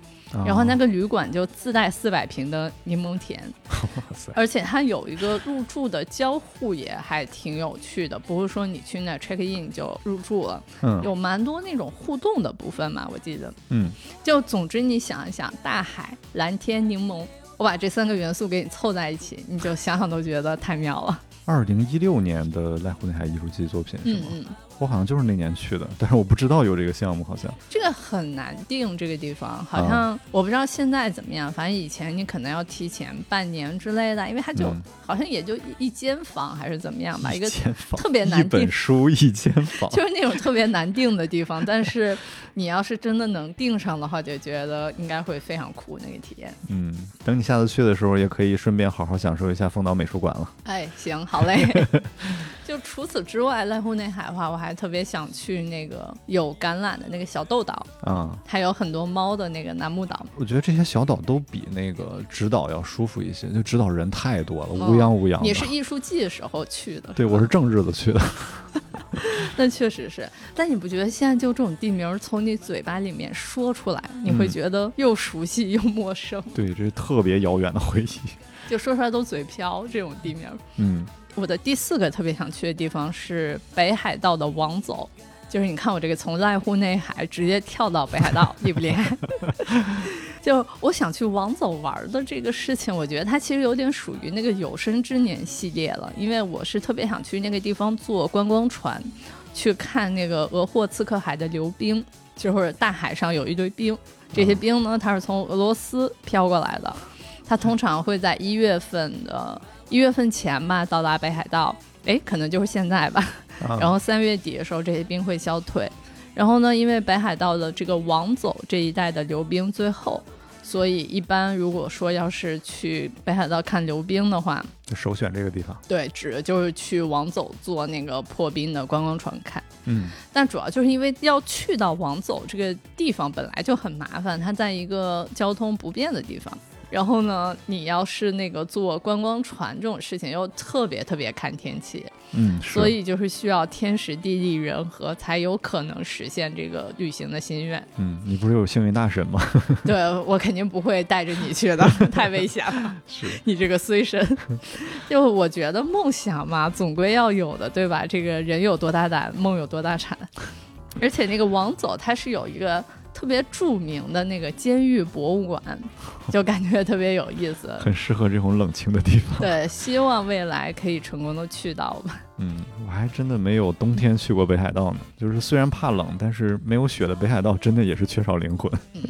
然后那个旅馆就自带四百平的柠檬田，而且它有一个入住的交互也还挺有趣的，不是说你去那 check in 就入住了，嗯，有蛮多那种互动的部分嘛，我记得，嗯，就总之你想一想，大海、蓝天、柠檬，我把这三个元素给你凑在一起，你就想想都觉得太妙了。二零一六年的濑户内海艺术季作品是吗？嗯嗯。我好像就是那年去的，但是我不知道有这个项目，好像这个很难定。这个地方好像我不知道现在怎么样，反正以前你可能要提前半年之类的，因为它就好像也就一间房还是怎么样吧，一个特别难定。一本书一间房，就是那种特别难定的地方。但是你要是真的能定上的话，就觉得应该会非常酷那个体验。嗯，等你下次去的时候，也可以顺便好好享受一下丰岛美术馆了。哎，行，好嘞。就除此之外，濑户内海的话，我还特别想去那个有橄榄的那个小豆岛啊，还有很多猫的那个楠木岛。我觉得这些小岛都比那个直岛要舒服一些，就直岛人太多了，乌泱乌泱。你是艺术季的时候去的？对，我是正日子去的。那确实是，但你不觉得现在就这种地名从你嘴巴里面说出来，你会觉得又熟悉又陌生？对，这是特别遥远的回忆，就说出来都嘴飘。这种地名，嗯。我的第四个特别想去的地方是北海道的王走，就是你看我这个从濑户内海直接跳到北海道，厉不厉害？就我想去王走玩的这个事情，我觉得它其实有点属于那个有生之年系列了，因为我是特别想去那个地方坐观光船，去看那个俄霍次克海的流冰，就是大海上有一堆冰，这些冰呢它是从俄罗斯飘过来的，它通常会在一月份的。一月份前吧，到达北海道，哎，可能就是现在吧。然后三月底的时候，这些冰会消退。然后呢，因为北海道的这个王走这一带的流冰最后，所以一般如果说要是去北海道看流冰的话，就首选这个地方。对，指的就是去王走坐那个破冰的观光船看。嗯。但主要就是因为要去到王走这个地方本来就很麻烦，它在一个交通不便的地方。然后呢，你要是那个坐观光船这种事情，又特别特别看天气，嗯，所以就是需要天时地利人和，才有可能实现这个旅行的心愿。嗯，你不是有幸运大神吗？对我肯定不会带着你去的，太危险了。是你这个随身，就我觉得梦想嘛，总归要有的，对吧？这个人有多大胆，梦有多大产。而且那个王总他是有一个。特别著名的那个监狱博物馆，就感觉特别有意思，很适合这种冷清的地方。对，希望未来可以成功的去到吧。嗯，我还真的没有冬天去过北海道呢。就是虽然怕冷，但是没有雪的北海道真的也是缺少灵魂。嗯，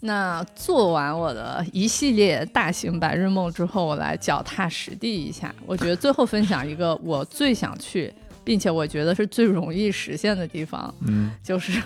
那做完我的一系列大型白日梦之后，我来脚踏实地一下。我觉得最后分享一个我最想去，并且我觉得是最容易实现的地方，嗯，就是。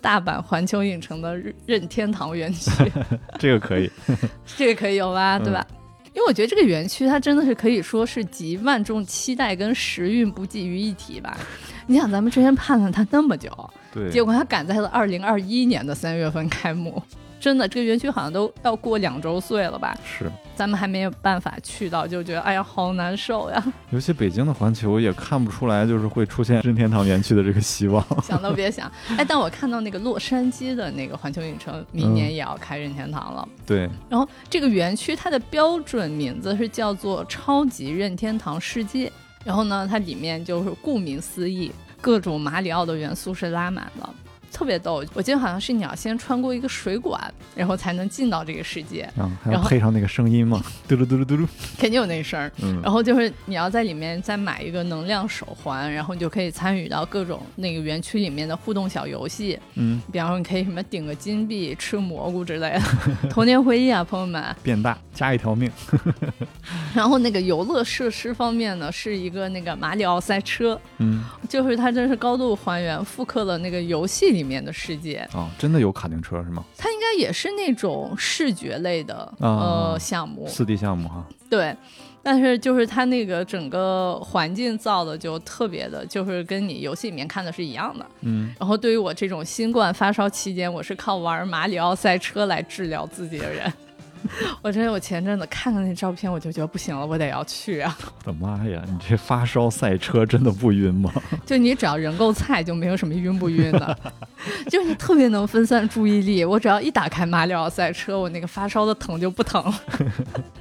大阪环球影城的任天堂园区，这个可以，这个可以有吧？对吧？因为我觉得这个园区它真的是可以说是集万众期待跟时运不济于一体吧。你想，咱们之前盼了它那么久，对，结果它赶在了二零二一年的三月份开幕。真的，这个园区好像都要过两周岁了吧？是，咱们还没有办法去到，就觉得哎呀，好难受呀。尤其北京的环球也看不出来，就是会出现任天堂园区的这个希望。想都别想。哎，但我看到那个洛杉矶的那个环球影城，明年也要开任天堂了。对。然后这个园区它的标准名字是叫做超级任天堂世界。然后呢，它里面就是顾名思义，各种马里奥的元素是拉满了。特别逗，我记得好像是你要先穿过一个水管，然后才能进到这个世界，然后配上那个声音嘛，嘟噜嘟噜嘟噜，肯定有那声儿。嗯，然后就是你要在里面再买一个能量手环，然后你就可以参与到各种那个园区里面的互动小游戏。嗯，比方说你可以什么顶个金币、吃蘑菇之类的，童年回忆啊，朋友们。变大加一条命。然后那个游乐设施方面呢，是一个那个马里奥赛车。嗯，就是它真是高度还原复刻了那个游戏里。里面的世界啊，真的有卡丁车是吗？它应该也是那种视觉类的呃项目，四 D 项目哈。对，但是就是它那个整个环境造的就特别的，就是跟你游戏里面看的是一样的。嗯。然后对于我这种新冠发烧期间，我是靠玩马里奥赛车来治疗自己的人。我真的，我前阵子看看那照片，我就觉得不行了，我得要去啊！我的妈呀，你这发烧赛车真的不晕吗？就你只要人够菜，就没有什么晕不晕的，就你特别能分散注意力。我只要一打开马里奥赛车，我那个发烧的疼就不疼了。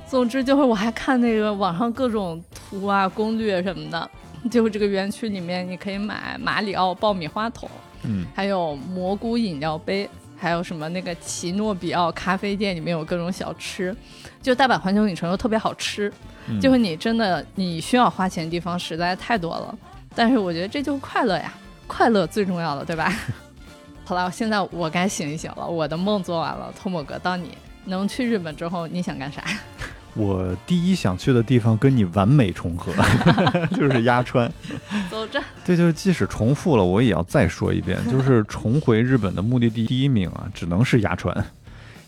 总之就是我还看那个网上各种图啊、攻略什么的，就这个园区里面你可以买马里奥爆米花桶，嗯，还有蘑菇饮料杯。还有什么那个奇诺比奥咖啡店里面有各种小吃，就大阪环球影城又特别好吃，就是你真的你需要花钱的地方实在太多了，但是我觉得这就是快乐呀，快乐最重要的，对吧？好了，现在我该醒一醒了，我的梦做完了。托莫哥，到你能去日本之后，你想干啥？我第一想去的地方跟你完美重合，就是鸭川。走着。对，就是即使重复了，我也要再说一遍，就是重回日本的目的地第一名啊，只能是鸭川。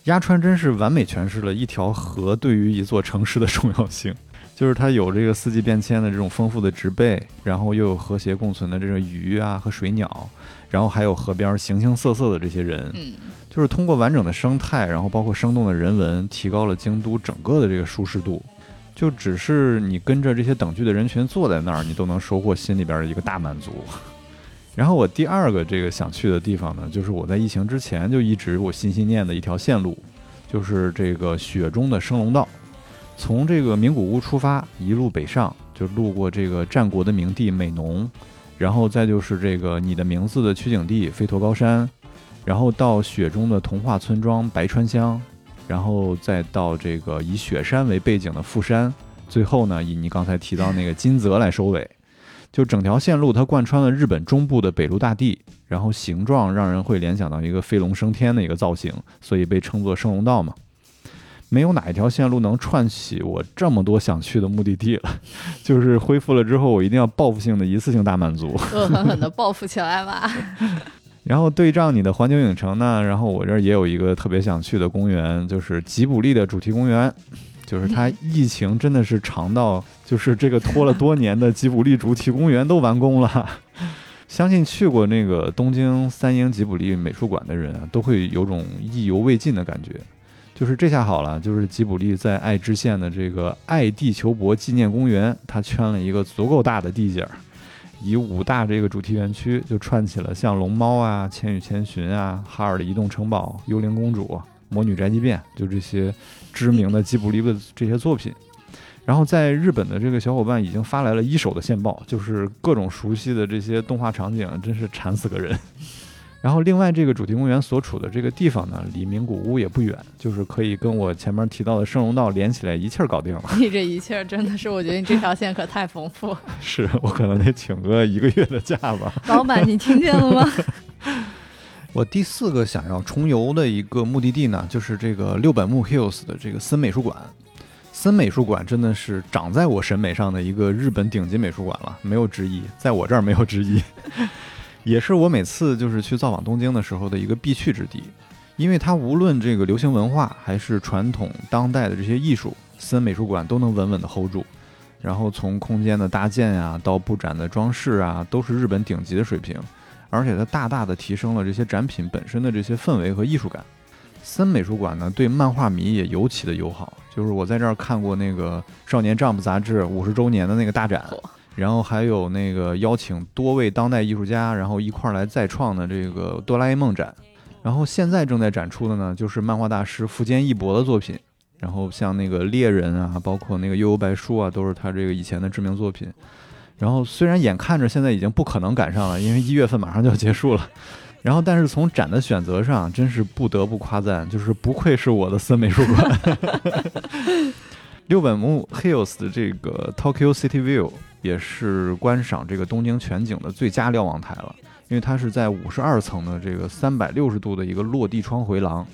鸭川真是完美诠释了一条河对于一座城市的重要性，就是它有这个四季变迁的这种丰富的植被，然后又有和谐共存的这种鱼啊和水鸟，然后还有河边形形色色的这些人。嗯。就是通过完整的生态，然后包括生动的人文，提高了京都整个的这个舒适度。就只是你跟着这些等距的人群坐在那儿，你都能收获心里边的一个大满足。然后我第二个这个想去的地方呢，就是我在疫情之前就一直我心心念的一条线路，就是这个雪中的升龙道。从这个名古屋出发，一路北上，就路过这个战国的名地美浓，然后再就是这个你的名字的取景地飞驼高山。然后到雪中的童话村庄白川乡，然后再到这个以雪山为背景的富山，最后呢以你刚才提到那个金泽来收尾，就整条线路它贯穿了日本中部的北陆大地，然后形状让人会联想到一个飞龙升天的一个造型，所以被称作升龙道嘛。没有哪一条线路能串起我这么多想去的目的地了，就是恢复了之后，我一定要报复性的一次性大满足，恶狠狠的报复起来吧。然后对仗你的环球影城呢，然后我这儿也有一个特别想去的公园，就是吉卜力的主题公园，就是它疫情真的是长到，就是这个拖了多年的吉卜力主题公园都完工了。相信去过那个东京三英吉卜力美术馆的人啊，都会有种意犹未尽的感觉。就是这下好了，就是吉卜力在爱知县的这个爱地球博纪念公园，它圈了一个足够大的地界儿。以五大这个主题园区就串起了像龙猫啊、千与千寻啊、哈尔的移动城堡、幽灵公主、魔女宅急便，就这些知名的吉卜力的这些作品。然后在日本的这个小伙伴已经发来了一手的线报，就是各种熟悉的这些动画场景，真是馋死个人。然后，另外这个主题公园所处的这个地方呢，离名古屋也不远，就是可以跟我前面提到的圣龙道连起来，一气儿搞定了。你 这一气儿真的是，我觉得你这条线可太丰富。是我可能得请个一个月的假吧。老板，你听见了吗？我第四个想要重游的一个目的地呢，就是这个六本木 Hills 的这个森美术馆。森美术馆真的是长在我审美上的一个日本顶级美术馆了，没有之一，在我这儿没有之一。也是我每次就是去造访东京的时候的一个必去之地，因为它无论这个流行文化还是传统当代的这些艺术，森美术馆都能稳稳的 hold 住。然后从空间的搭建呀，到布展的装饰啊，都是日本顶级的水平。而且它大大的提升了这些展品本身的这些氛围和艺术感。森美术馆呢，对漫画迷也尤其的友好。就是我在这儿看过那个《少年 Jump》杂志五十周年的那个大展。然后还有那个邀请多位当代艺术家，然后一块儿来再创的这个哆啦 A 梦展。然后现在正在展出的呢，就是漫画大师富坚义博的作品。然后像那个猎人啊，包括那个悠悠白书啊，都是他这个以前的知名作品。然后虽然眼看着现在已经不可能赶上了，因为一月份马上就要结束了。然后但是从展的选择上，真是不得不夸赞，就是不愧是我的森美术馆。六本木 Hills 的这个 Tokyo City View。也是观赏这个东京全景的最佳瞭望台了，因为它是在五十二层的这个三百六十度的一个落地窗回廊，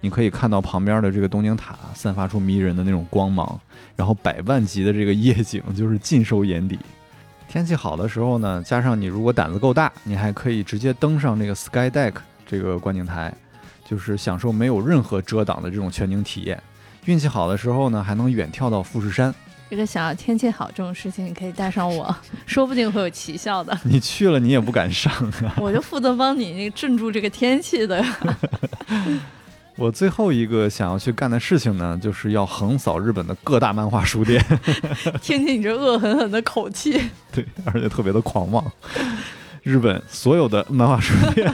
你可以看到旁边的这个东京塔散发出迷人的那种光芒，然后百万级的这个夜景就是尽收眼底。天气好的时候呢，加上你如果胆子够大，你还可以直接登上这个 Sky Deck 这个观景台，就是享受没有任何遮挡的这种全景体验。运气好的时候呢，还能远眺到富士山。这个想要天气好这种事情，你可以带上我，说不定会有奇效的。你去了，你也不敢上啊！我就负责帮你那镇住这个天气的。我最后一个想要去干的事情呢，就是要横扫日本的各大漫画书店。听听你这恶狠狠的口气，对，而且特别的狂妄。日本所有的漫画书店，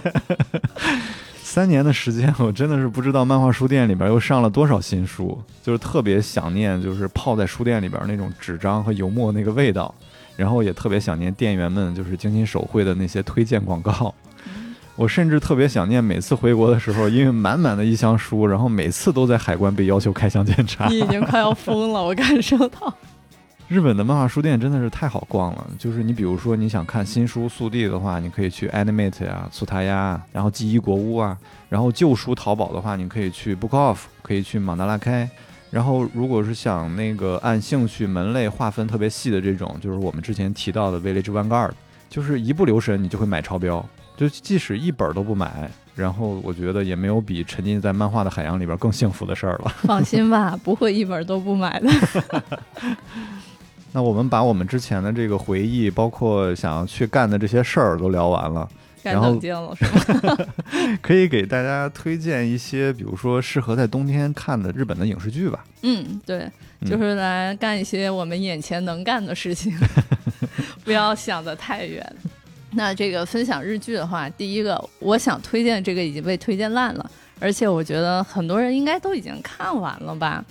三年的时间，我真的是不知道漫画书店里边又上了多少新书，就是特别想念，就是泡在书店里边那种纸张和油墨那个味道，然后也特别想念店员们就是精心手绘的那些推荐广告。我甚至特别想念每次回国的时候，因为满满的一箱书，然后每次都在海关被要求开箱检查。你已经快要疯了，我感受到。日本的漫画书店真的是太好逛了，就是你比如说你想看新书速递的话，你可以去 Animate 呀、粗塔呀，然后记忆国屋啊，然后旧书淘宝的话，你可以去 Book Off，可以去马达拉开。然后如果是想那个按兴趣门类划分特别细的这种，就是我们之前提到的 Village Vanguard，就是一不留神你就会买超标。就即使一本都不买，然后我觉得也没有比沉浸在漫画的海洋里边更幸福的事儿了。放心吧，不会一本都不买的。那我们把我们之前的这个回忆，包括想要去干的这些事儿都聊完了，然后 可以给大家推荐一些，比如说适合在冬天看的日本的影视剧吧。嗯，对，就是来干一些我们眼前能干的事情，不要想得太远。那这个分享日剧的话，第一个我想推荐这个已经被推荐烂了，而且我觉得很多人应该都已经看完了吧。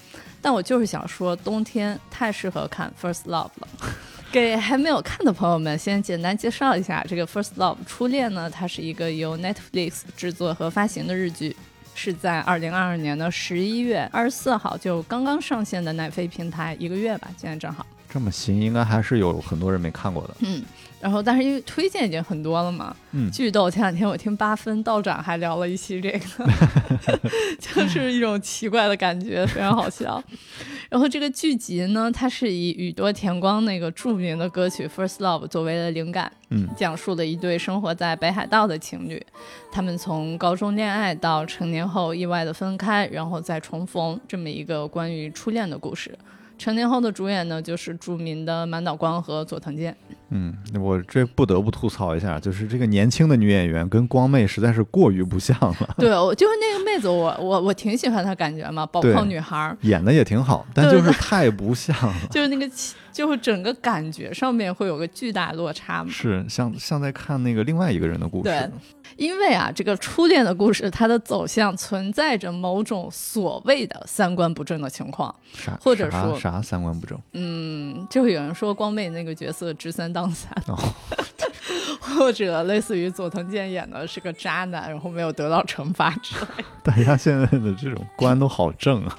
但我就是想说，冬天太适合看《First Love》了。给还没有看的朋友们，先简单介绍一下这个《First Love》初恋呢，它是一个由 Netflix 制作和发行的日剧，是在二零二二年的十一月二十四号就刚刚上线的奈飞平台一个月吧，现在正好。这么新，应该还是有很多人没看过的。嗯。然后，但是因为推荐已经很多了嘛，嗯，剧逗。前两天我听八分道长还聊了一期这个，就是一种奇怪的感觉，非常好笑。然后这个剧集呢，它是以宇多田光那个著名的歌曲《First Love》作为了灵感，嗯，讲述了一对生活在北海道的情侣，他们从高中恋爱到成年后意外的分开，然后再重逢，这么一个关于初恋的故事。成年后的主演呢，就是著名的满岛光和佐藤健。嗯，我这不得不吐槽一下，就是这个年轻的女演员跟光妹实在是过于不像了。对，我就是那个妹子，我我我挺喜欢她感觉嘛，宝矿女孩演的也挺好，但就是太不像了。就是那个，就是整个感觉上面会有个巨大落差嘛。是，像像在看那个另外一个人的故事。对。因为啊，这个初恋的故事，它的走向存在着某种所谓的三观不正的情况，或者说啥三观不正？嗯，就有人说光妹那个角色知三当三。或者类似于佐藤健演的是个渣男，然后没有得到惩罚之类。大家现在的这种观都好正啊。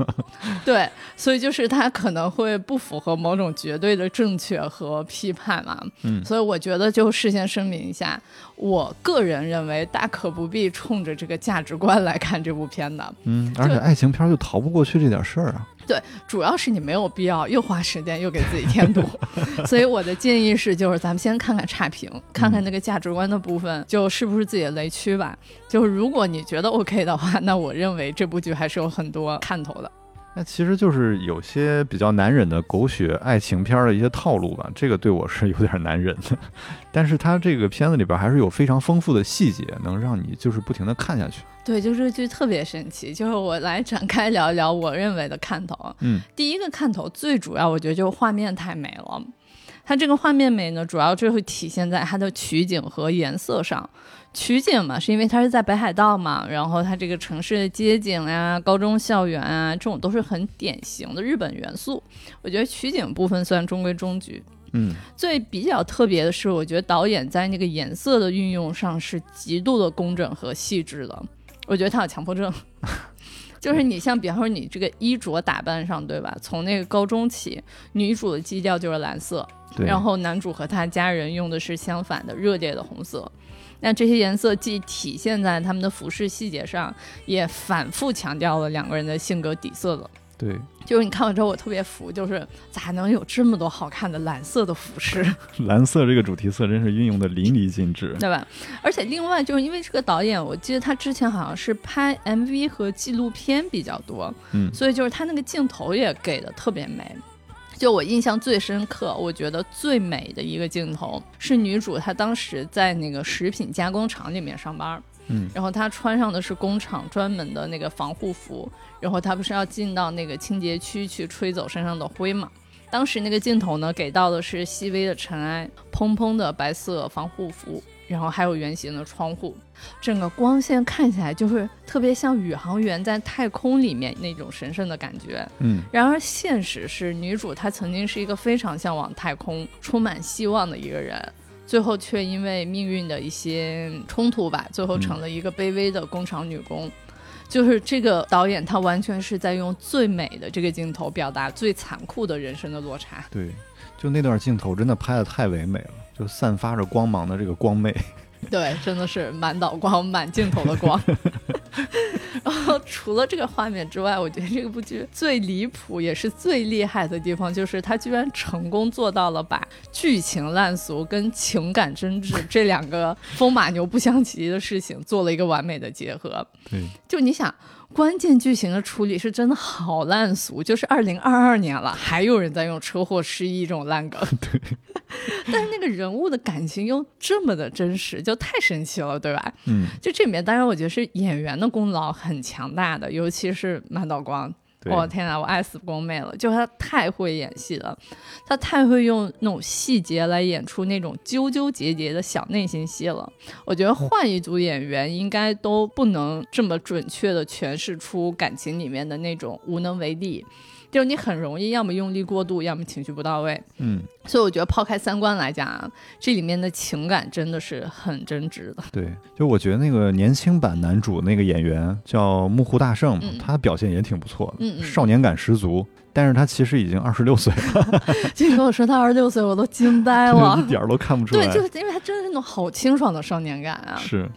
对，所以就是他可能会不符合某种绝对的正确和批判嘛。嗯，所以我觉得就事先声明一下，我个人认为大可不必冲着这个价值观来看这部片的。嗯，而且爱情片就逃不过去这点事儿啊。对，主要是你没有必要又花时间又给自己添堵，所以我的建议是，就是咱们先看看差评，看看那个价值观的部分，就是不是自己的雷区吧。就是如果你觉得 OK 的话，那我认为这部剧还是有很多看头的。那其实就是有些比较难忍的狗血爱情片的一些套路吧，这个对我是有点难忍的。但是它这个片子里边还是有非常丰富的细节，能让你就是不停的看下去。对，就是剧特别神奇。就是我来展开聊一聊我认为的看头。嗯，第一个看头最主要，我觉得就是画面太美了。它这个画面美呢，主要就会体现在它的取景和颜色上。取景嘛，是因为它是在北海道嘛，然后它这个城市的街景呀、高中校园啊，这种都是很典型的日本元素。我觉得取景部分算中规中矩。嗯，最比较特别的是，我觉得导演在那个颜色的运用上是极度的工整和细致的。我觉得他有强迫症，就是你像比方说你这个衣着打扮上，对吧？从那个高中起，女主的基调就是蓝色，然后男主和他家人用的是相反的热烈的红色。那这些颜色既体现在他们的服饰细节上，也反复强调了两个人的性格底色的。对，就是你看完之后，我特别服，就是咋能有这么多好看的蓝色的服饰？蓝色这个主题色真是运用的淋漓尽致，对吧？而且另外就是因为这个导演，我记得他之前好像是拍 MV 和纪录片比较多，嗯，所以就是他那个镜头也给的特别美。就我印象最深刻，我觉得最美的一个镜头是女主她当时在那个食品加工厂里面上班，嗯，然后她穿上的是工厂专门的那个防护服，然后她不是要进到那个清洁区去吹走身上的灰嘛？当时那个镜头呢，给到的是细微的尘埃，蓬蓬的白色防护服，然后还有圆形的窗户，整个光线看起来就是特别像宇航员在太空里面那种神圣的感觉。嗯，然而现实是，女主她曾经是一个非常向往太空、充满希望的一个人，最后却因为命运的一些冲突吧，最后成了一个卑微的工厂女工。就是这个导演，他完全是在用最美的这个镜头表达最残酷的人生的落差。对，就那段镜头真的拍的太唯美了，就散发着光芒的这个光媚。对，真的是满岛光，满镜头的光。然后除了这个画面之外，我觉得这部剧最离谱也是最厉害的地方，就是它居然成功做到了把剧情烂俗跟情感真挚这两个风马牛不相及的事情做了一个完美的结合。对，就你想。关键剧情的处理是真的好烂俗，就是二零二二年了，还有人在用车祸失忆这种烂梗。对，但是那个人物的感情又这么的真实，就太神奇了，对吧？嗯，就这里面，当然我觉得是演员的功劳很强大的，尤其是满岛光。我天呐，我爱死宫妹了！就她太会演戏了，她太会用那种细节来演出那种纠纠结结的小内心戏了。我觉得换一组演员，应该都不能这么准确的诠释出感情里面的那种无能为力。就是你很容易，要么用力过度，要么情绪不到位。嗯，所以我觉得抛开三观来讲啊，这里面的情感真的是很真挚的。对，就我觉得那个年轻版男主那个演员叫木户大圣，他表现也挺不错的，少年感十足。但是他其实已经二十六岁了。就跟我说他二十六岁，我都惊呆了，一点都看不出来。对，就是因为他真的是那种好清爽的少年感啊。是。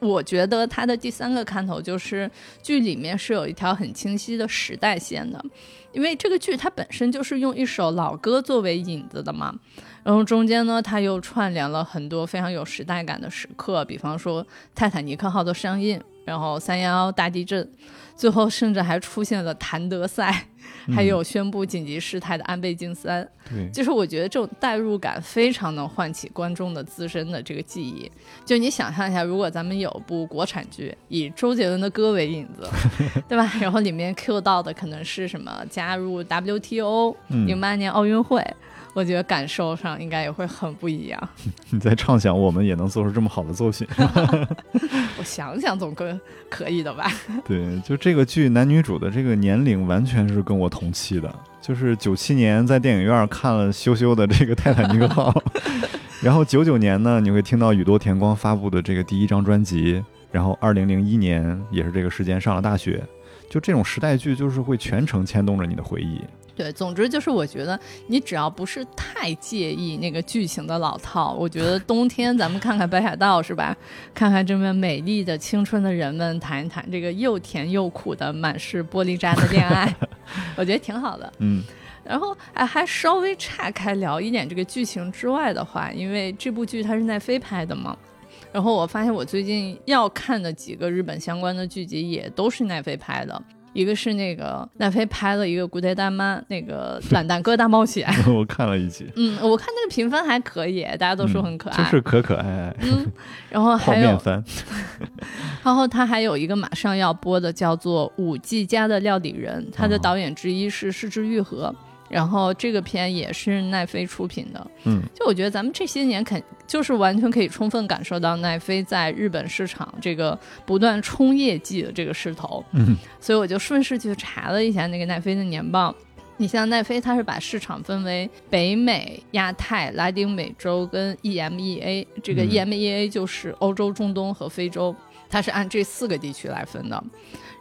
我觉得他的第三个看头就是剧里面是有一条很清晰的时代线的。因为这个剧它本身就是用一首老歌作为引子的嘛，然后中间呢，它又串联了很多非常有时代感的时刻，比方说泰坦尼克号的上映，然后三幺幺大地震，最后甚至还出现了谭德赛。还有宣布紧急事态的安倍晋三，对，就是我觉得这种代入感非常能唤起观众的自身的这个记忆。就你想象一下，如果咱们有部国产剧，以周杰伦的歌为引子，对吧？然后里面 Q 到的可能是什么加入 WTO，零八年奥运会。我觉得感受上应该也会很不一样。你在畅想我们也能做出这么好的作品？我想想总归可以的吧。对，就这个剧男女主的这个年龄完全是跟我同期的，就是九七年在电影院看了羞羞的这个《泰坦尼克号》，然后九九年呢你会听到宇多田光发布的这个第一张专辑，然后二零零一年也是这个时间上了大学，就这种时代剧就是会全程牵动着你的回忆。对，总之就是我觉得你只要不是太介意那个剧情的老套，我觉得 冬天咱们看看北海道是吧？看看这么美丽的青春的人们谈一谈这个又甜又苦的满是玻璃渣的恋爱，我觉得挺好的。嗯，然后哎，还稍微岔开聊一点这个剧情之外的话，因为这部剧它是奈飞拍的嘛，然后我发现我最近要看的几个日本相关的剧集也都是奈飞拍的。一个是那个奈飞拍了一个《古代大妈》，那个《懒蛋哥大冒险》，我看了一集。嗯，我看那个评分还可以，大家都说很可爱，就是可可爱爱。嗯，然后还有，番。然后他还有一个马上要播的，叫做《五 G 家的料理人》，他的导演之一是失之愈合。然后这个片也是奈飞出品的，嗯，就我觉得咱们这些年肯就是完全可以充分感受到奈飞在日本市场这个不断冲业绩的这个势头，嗯，所以我就顺势去查了一下那个奈飞的年报。你像奈飞，它是把市场分为北美、亚太、拉丁美洲跟 EMEA，这个 EMEA 就是欧洲、中东和非洲，它是按这四个地区来分的。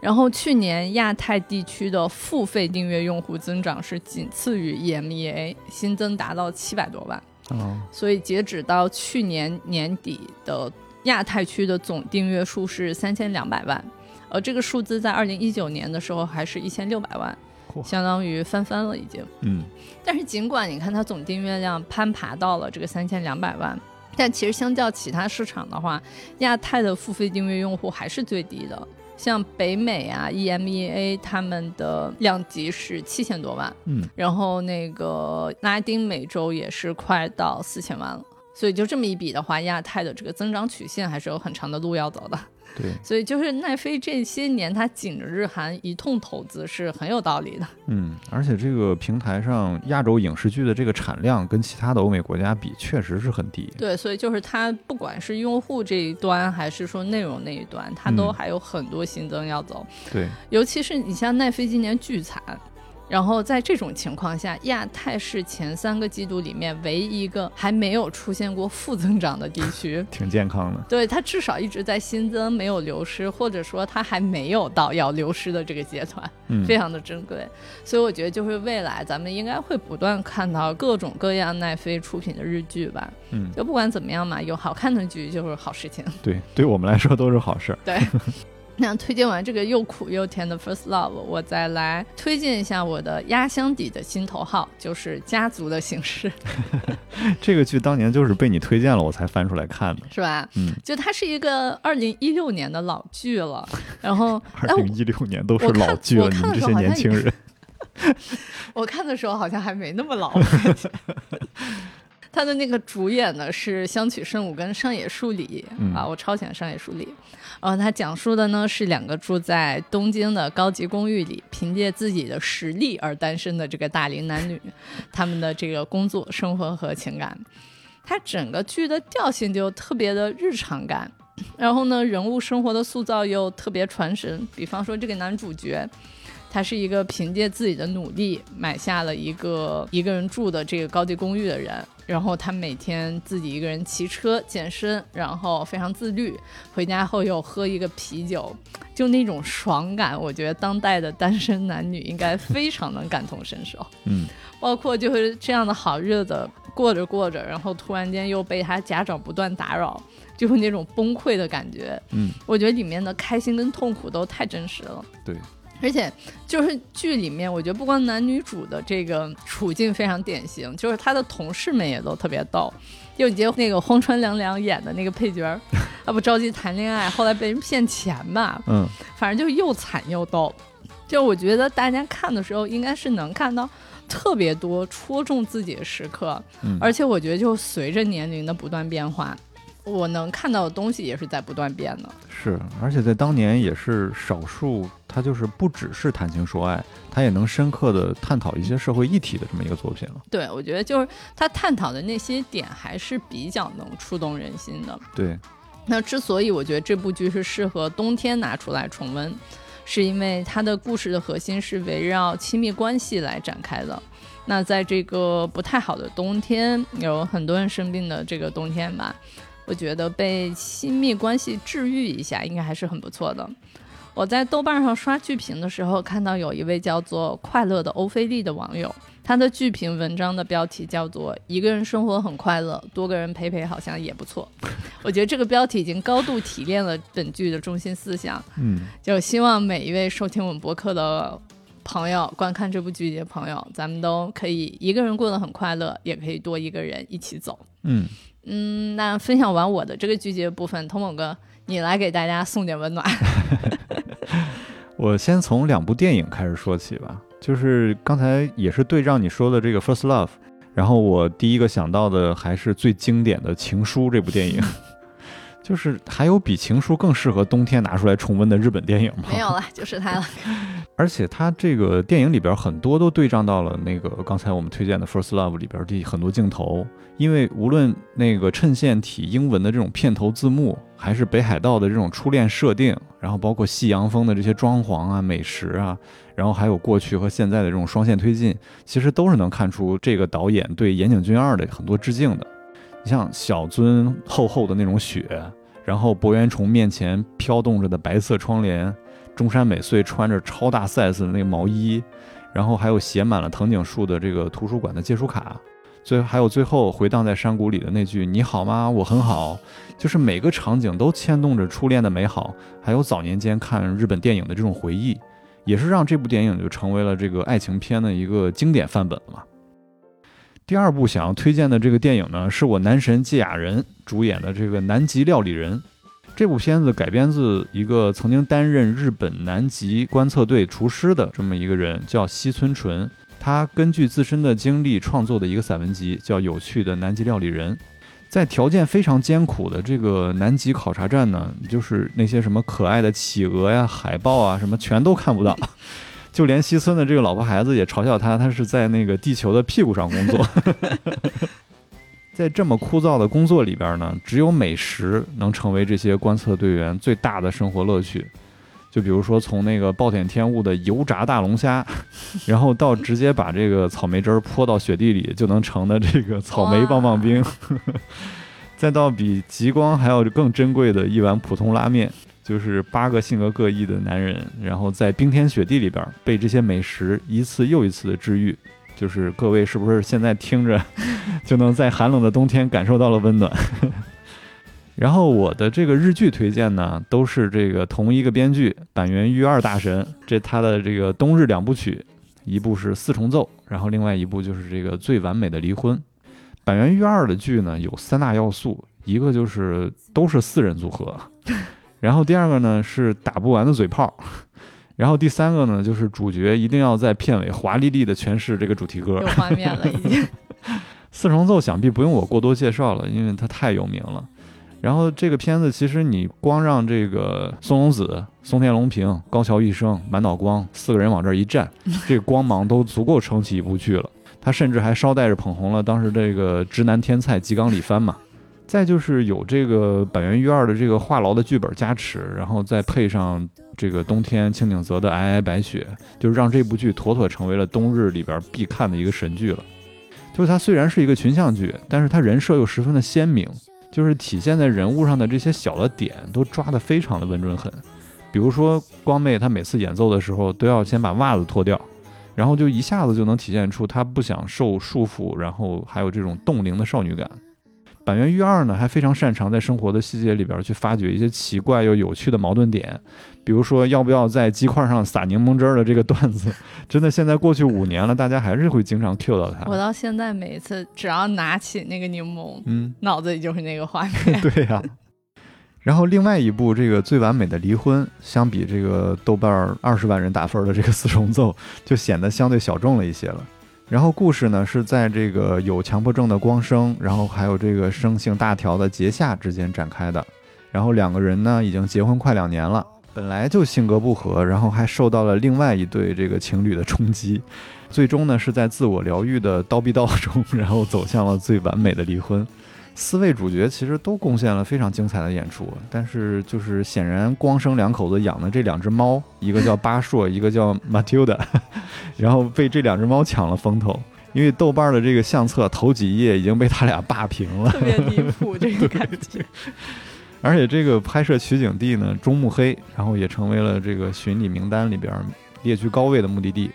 然后去年亚太地区的付费订阅用户增长是仅次于 EMEA，新增达到七百多万。哦，所以截止到去年年底的亚太区的总订阅数是三千两百万，而这个数字在二零一九年的时候还是一千六百万，相当于翻番了已经。嗯，但是尽管你看它总订阅量攀爬到了这个三千两百万，但其实相较其他市场的话，亚太的付费订阅用户还是最低的。像北美啊，EMEA 他们的量级是七千多万，嗯，然后那个拉丁美洲也是快到四千万了，所以就这么一比的话，亚太的这个增长曲线还是有很长的路要走的。对，所以就是奈飞这些年它紧着日韩一通投资是很有道理的。嗯，而且这个平台上亚洲影视剧的这个产量跟其他的欧美国家比，确实是很低。对，所以就是它不管是用户这一端，还是说内容那一端，它都还有很多新增要走。对，尤其是你像奈飞今年巨惨。然后在这种情况下，亚太是前三个季度里面唯一一个还没有出现过负增长的地区，挺健康的。对，它至少一直在新增，没有流失，或者说它还没有到要流失的这个阶段，非常的珍贵。所以我觉得，就是未来咱们应该会不断看到各种各样奈飞出品的日剧吧。嗯，就不管怎么样嘛，有好看的剧就是好事情。对，对我们来说都是好事。对。那推荐完这个又苦又甜的《First Love》，我再来推荐一下我的压箱底的心头号，就是《家族的形式》。这个剧当年就是被你推荐了，我才翻出来看的，是吧？嗯，就它是一个二零一六年的老剧了，然后 二零一六年都是老剧了，你们这些年轻人。我看的时候好像还没那么老。他的那个主演呢是香取慎吾跟上野树里啊，我超喜欢上野树里。然后他讲述的呢是两个住在东京的高级公寓里，凭借自己的实力而单身的这个大龄男女，他们的这个工作、生活和情感。他整个剧的调性就特别的日常感，然后呢人物生活的塑造又特别传神。比方说这个男主角。他是一个凭借自己的努力买下了一个一个人住的这个高级公寓的人，然后他每天自己一个人骑车健身，然后非常自律，回家后又喝一个啤酒，就那种爽感，我觉得当代的单身男女应该非常能感同身受。嗯，包括就是这样的好日子过着过着，然后突然间又被他家长不断打扰，就是那种崩溃的感觉。嗯，我觉得里面的开心跟痛苦都太真实了。对。而且就是剧里面，我觉得不光男女主的这个处境非常典型，就是他的同事们也都特别逗。就你记那个荒川凉凉演的那个配角，他不着急谈恋爱，后来被人骗钱嘛，嗯，反正就又惨又逗。就我觉得大家看的时候，应该是能看到特别多戳中自己的时刻，嗯，而且我觉得就随着年龄的不断变化。我能看到的东西也是在不断变的，是，而且在当年也是少数，他就是不只是谈情说爱，他也能深刻的探讨一些社会议题的这么一个作品了。对，我觉得就是他探讨的那些点还是比较能触动人心的。对，那之所以我觉得这部剧是适合冬天拿出来重温，是因为它的故事的核心是围绕亲密关系来展开的。那在这个不太好的冬天，有很多人生病的这个冬天吧。我觉得被亲密关系治愈一下，应该还是很不错的。我在豆瓣上刷剧评的时候，看到有一位叫做“快乐的欧菲利”的网友，他的剧评文章的标题叫做“一个人生活很快乐，多个人陪陪好像也不错”。我觉得这个标题已经高度提炼了本剧的中心思想。嗯，就希望每一位收听我们博客的朋友、观看这部剧集的朋友，咱们都可以一个人过得很快乐，也可以多一个人一起走。嗯。嗯，那分享完我的这个剧集的部分，童某哥，你来给大家送点温暖。我先从两部电影开始说起吧，就是刚才也是对仗你说的这个《First Love》，然后我第一个想到的还是最经典的《情书》这部电影。就是还有比《情书》更适合冬天拿出来重温的日本电影吗？没有了，就是它了。而且它这个电影里边很多都对仗到了那个刚才我们推荐的《First Love》里边的很多镜头，因为无论那个衬线体英文的这种片头字幕，还是北海道的这种初恋设定，然后包括夕阳风的这些装潢啊、美食啊，然后还有过去和现在的这种双线推进，其实都是能看出这个导演对岩井俊二的很多致敬的。你像小樽厚厚的那种雪。然后博元崇面前飘动着的白色窗帘，中山美穗穿着超大 size 的那个毛衣，然后还有写满了藤井树的这个图书馆的借书卡，最后还有最后回荡在山谷里的那句“你好吗？我很好”，就是每个场景都牵动着初恋的美好，还有早年间看日本电影的这种回忆，也是让这部电影就成为了这个爱情片的一个经典范本了嘛。第二部想要推荐的这个电影呢，是我男神芥雅人主演的这个《南极料理人》。这部片子改编自一个曾经担任日本南极观测队厨师的这么一个人，叫西村纯。他根据自身的经历创作的一个散文集，叫《有趣的南极料理人》。在条件非常艰苦的这个南极考察站呢，就是那些什么可爱的企鹅呀、海豹啊，什么全都看不到。就连西村的这个老婆孩子也嘲笑他，他是在那个地球的屁股上工作。在这么枯燥的工作里边呢，只有美食能成为这些观测队员最大的生活乐趣。就比如说从那个暴殄天物的油炸大龙虾，然后到直接把这个草莓汁儿泼到雪地里就能成的这个草莓棒棒冰，再到比极光还要更珍贵的一碗普通拉面。就是八个性格各异的男人，然后在冰天雪地里边被这些美食一次又一次的治愈。就是各位是不是现在听着就能在寒冷的冬天感受到了温暖？然后我的这个日剧推荐呢，都是这个同一个编剧板垣裕二大神，这他的这个冬日两部曲，一部是四重奏，然后另外一部就是这个最完美的离婚。板垣裕二的剧呢有三大要素，一个就是都是四人组合。然后第二个呢是打不完的嘴炮，然后第三个呢就是主角一定要在片尾华丽丽的诠释这个主题歌。有画面了，已经。四重奏想必不用我过多介绍了，因为它太有名了。然后这个片子其实你光让这个松隆子、松田龙平、高桥一生、满岛光四个人往这儿一站，这个光芒都足够撑起一部剧了。他甚至还捎带着捧红了当时这个直男天才吉冈里帆嘛。再就是有这个板垣裕二的这个话痨的剧本加持，然后再配上这个冬天青井泽的皑皑白雪，就是让这部剧妥妥成为了冬日里边必看的一个神剧了。就是它虽然是一个群像剧，但是它人设又十分的鲜明，就是体现在人物上的这些小的点都抓得非常的稳准狠。比如说光妹她每次演奏的时候都要先把袜子脱掉，然后就一下子就能体现出她不想受束缚，然后还有这种冻龄的少女感。板垣裕二呢，还非常擅长在生活的细节里边去发掘一些奇怪又有趣的矛盾点，比如说要不要在鸡块上撒柠檬汁儿的这个段子，真的现在过去五年了，大家还是会经常 cue 到它。我到现在每一次只要拿起那个柠檬，嗯，脑子里就是那个画面。对呀。然后另外一部这个最完美的离婚，相比这个豆瓣二十万人打分的这个四重奏，就显得相对小众了一些了。然后故事呢是在这个有强迫症的光生，然后还有这个生性大条的杰夏之间展开的。然后两个人呢已经结婚快两年了，本来就性格不合，然后还受到了另外一对这个情侣的冲击，最终呢是在自我疗愈的刀逼刀中，然后走向了最完美的离婚。四位主角其实都贡献了非常精彩的演出，但是就是显然光生两口子养的这两只猫，一个叫巴硕，一个叫 Matilda，然后被这两只猫抢了风头，因为豆瓣的这个相册头几页已经被他俩霸屏了，特别离谱这个感觉。而且这个拍摄取景地呢，中目黑，然后也成为了这个巡礼名单里边列居高位的目的地。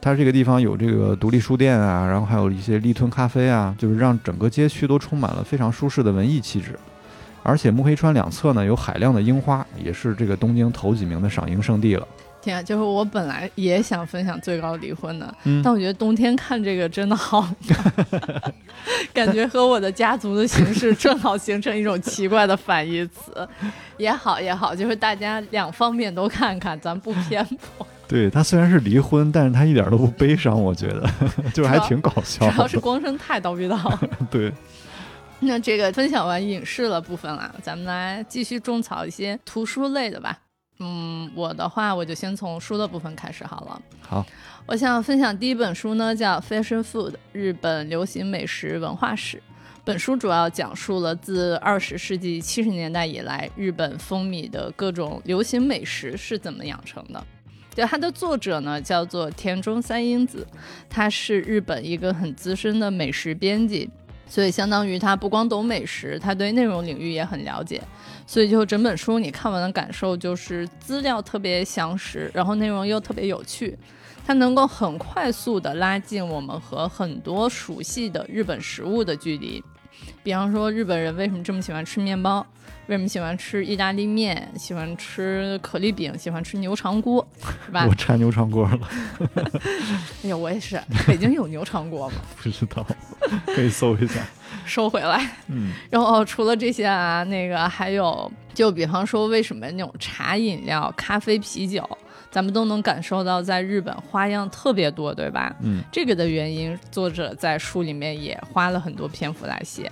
它这个地方有这个独立书店啊，然后还有一些立吞咖啡啊，就是让整个街区都充满了非常舒适的文艺气质。而且目黑川两侧呢有海量的樱花，也是这个东京头几名的赏樱圣地了。天啊，就是我本来也想分享最高离婚的，但我觉得冬天看这个真的好，感觉和我的家族的形式正好形成一种奇怪的反义词。也好也好，就是大家两方面都看看，咱不偏颇。对他虽然是离婚，但是他一点都不悲伤，我觉得 就是还挺搞笑。主要是光生太叨逼叨。对。那这个分享完影视的部分了，咱们来继续种草一些图书类的吧。嗯，我的话我就先从书的部分开始好了。好，我想分享第一本书呢，叫《Fashion Food：日本流行美食文化史》。本书主要讲述了自二十世纪七十年代以来，日本风靡的各种流行美食是怎么养成的。对，它的作者呢叫做田中三英子，他是日本一个很资深的美食编辑，所以相当于他不光懂美食，他对内容领域也很了解。所以就整本书你看完的感受就是资料特别详实，然后内容又特别有趣，它能够很快速的拉近我们和很多熟悉的日本食物的距离。比方说，日本人为什么这么喜欢吃面包？为什么喜欢吃意大利面？喜欢吃可丽饼？喜欢吃牛肠锅？是吧？我馋牛肠锅了。哎呀，我也是。北京有牛肠锅吗？不知道，可以搜一下。收回来。嗯。然后除了这些啊，那个还有，就比方说，为什么那种茶饮料、咖啡、啤酒，咱们都能感受到在日本花样特别多，对吧？嗯。这个的原因，作者在书里面也花了很多篇幅来写。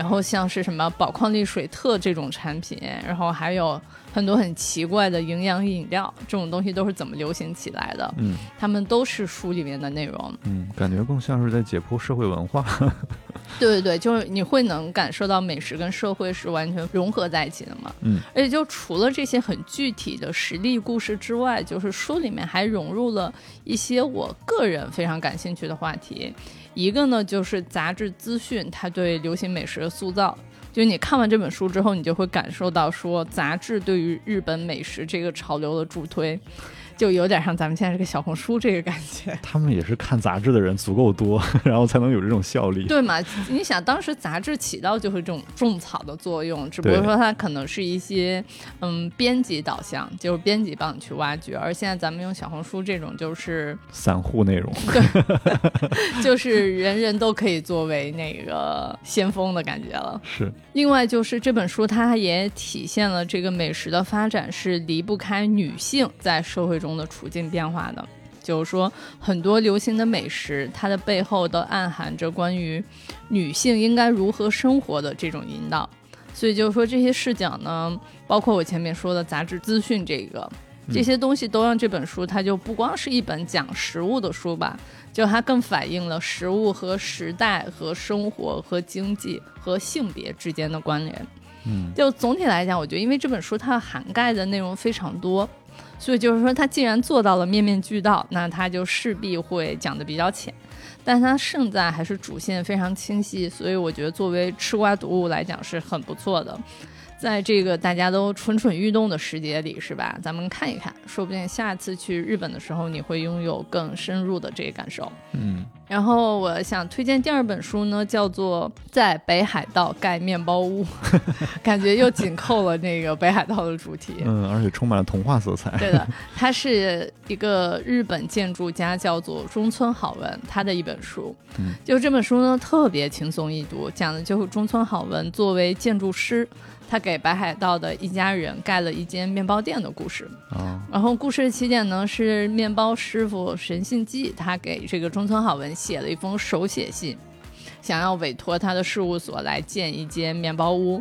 然后像是什么宝矿力水特这种产品，然后还有很多很奇怪的营养饮料，这种东西都是怎么流行起来的？嗯，他们都是书里面的内容。嗯，感觉更像是在解剖社会文化。对对对，就是你会能感受到美食跟社会是完全融合在一起的嘛。嗯，而且就除了这些很具体的实例故事之外，就是书里面还融入了一些我个人非常感兴趣的话题。一个呢，就是杂志资讯它对流行美食的塑造。就你看完这本书之后，你就会感受到说，杂志对于日本美食这个潮流的助推。就有点像咱们现在这个小红书这个感觉，他们也是看杂志的人足够多，然后才能有这种效力，对嘛？你想当时杂志起到就是这种种草的作用，只不过说它可能是一些嗯编辑导向，就是编辑帮你去挖掘，而现在咱们用小红书这种就是散户内容，对，就是人人都可以作为那个先锋的感觉了。是，另外就是这本书它也体现了这个美食的发展是离不开女性在社会中。的处境变化的，就是说很多流行的美食，它的背后都暗含着关于女性应该如何生活的这种引导。所以就是说这些视角呢，包括我前面说的杂志资讯这个，这些东西都让这本书它就不光是一本讲食物的书吧，就它更反映了食物和时代、和生活、和经济、和性别之间的关联。嗯，就总体来讲，我觉得因为这本书它涵盖的内容非常多。所以就是说，他既然做到了面面俱到，那他就势必会讲的比较浅，但他胜在还是主线非常清晰，所以我觉得作为吃瓜读物来讲是很不错的。在这个大家都蠢蠢欲动的时节里，是吧？咱们看一看，说不定下次去日本的时候，你会拥有更深入的这个感受。嗯。然后我想推荐第二本书呢，叫做《在北海道盖面包屋》，感觉又紧扣了那个北海道的主题。嗯，而且充满了童话色彩。对的，它是一个日本建筑家，叫做中村好文，他的一本书。嗯，就这本书呢，特别轻松易读，讲的就是中村好文作为建筑师。他给北海道的一家人盖了一间面包店的故事啊，然后故事的起点呢是面包师傅神信纪，他给这个中村好文写了一封手写信，想要委托他的事务所来建一间面包屋。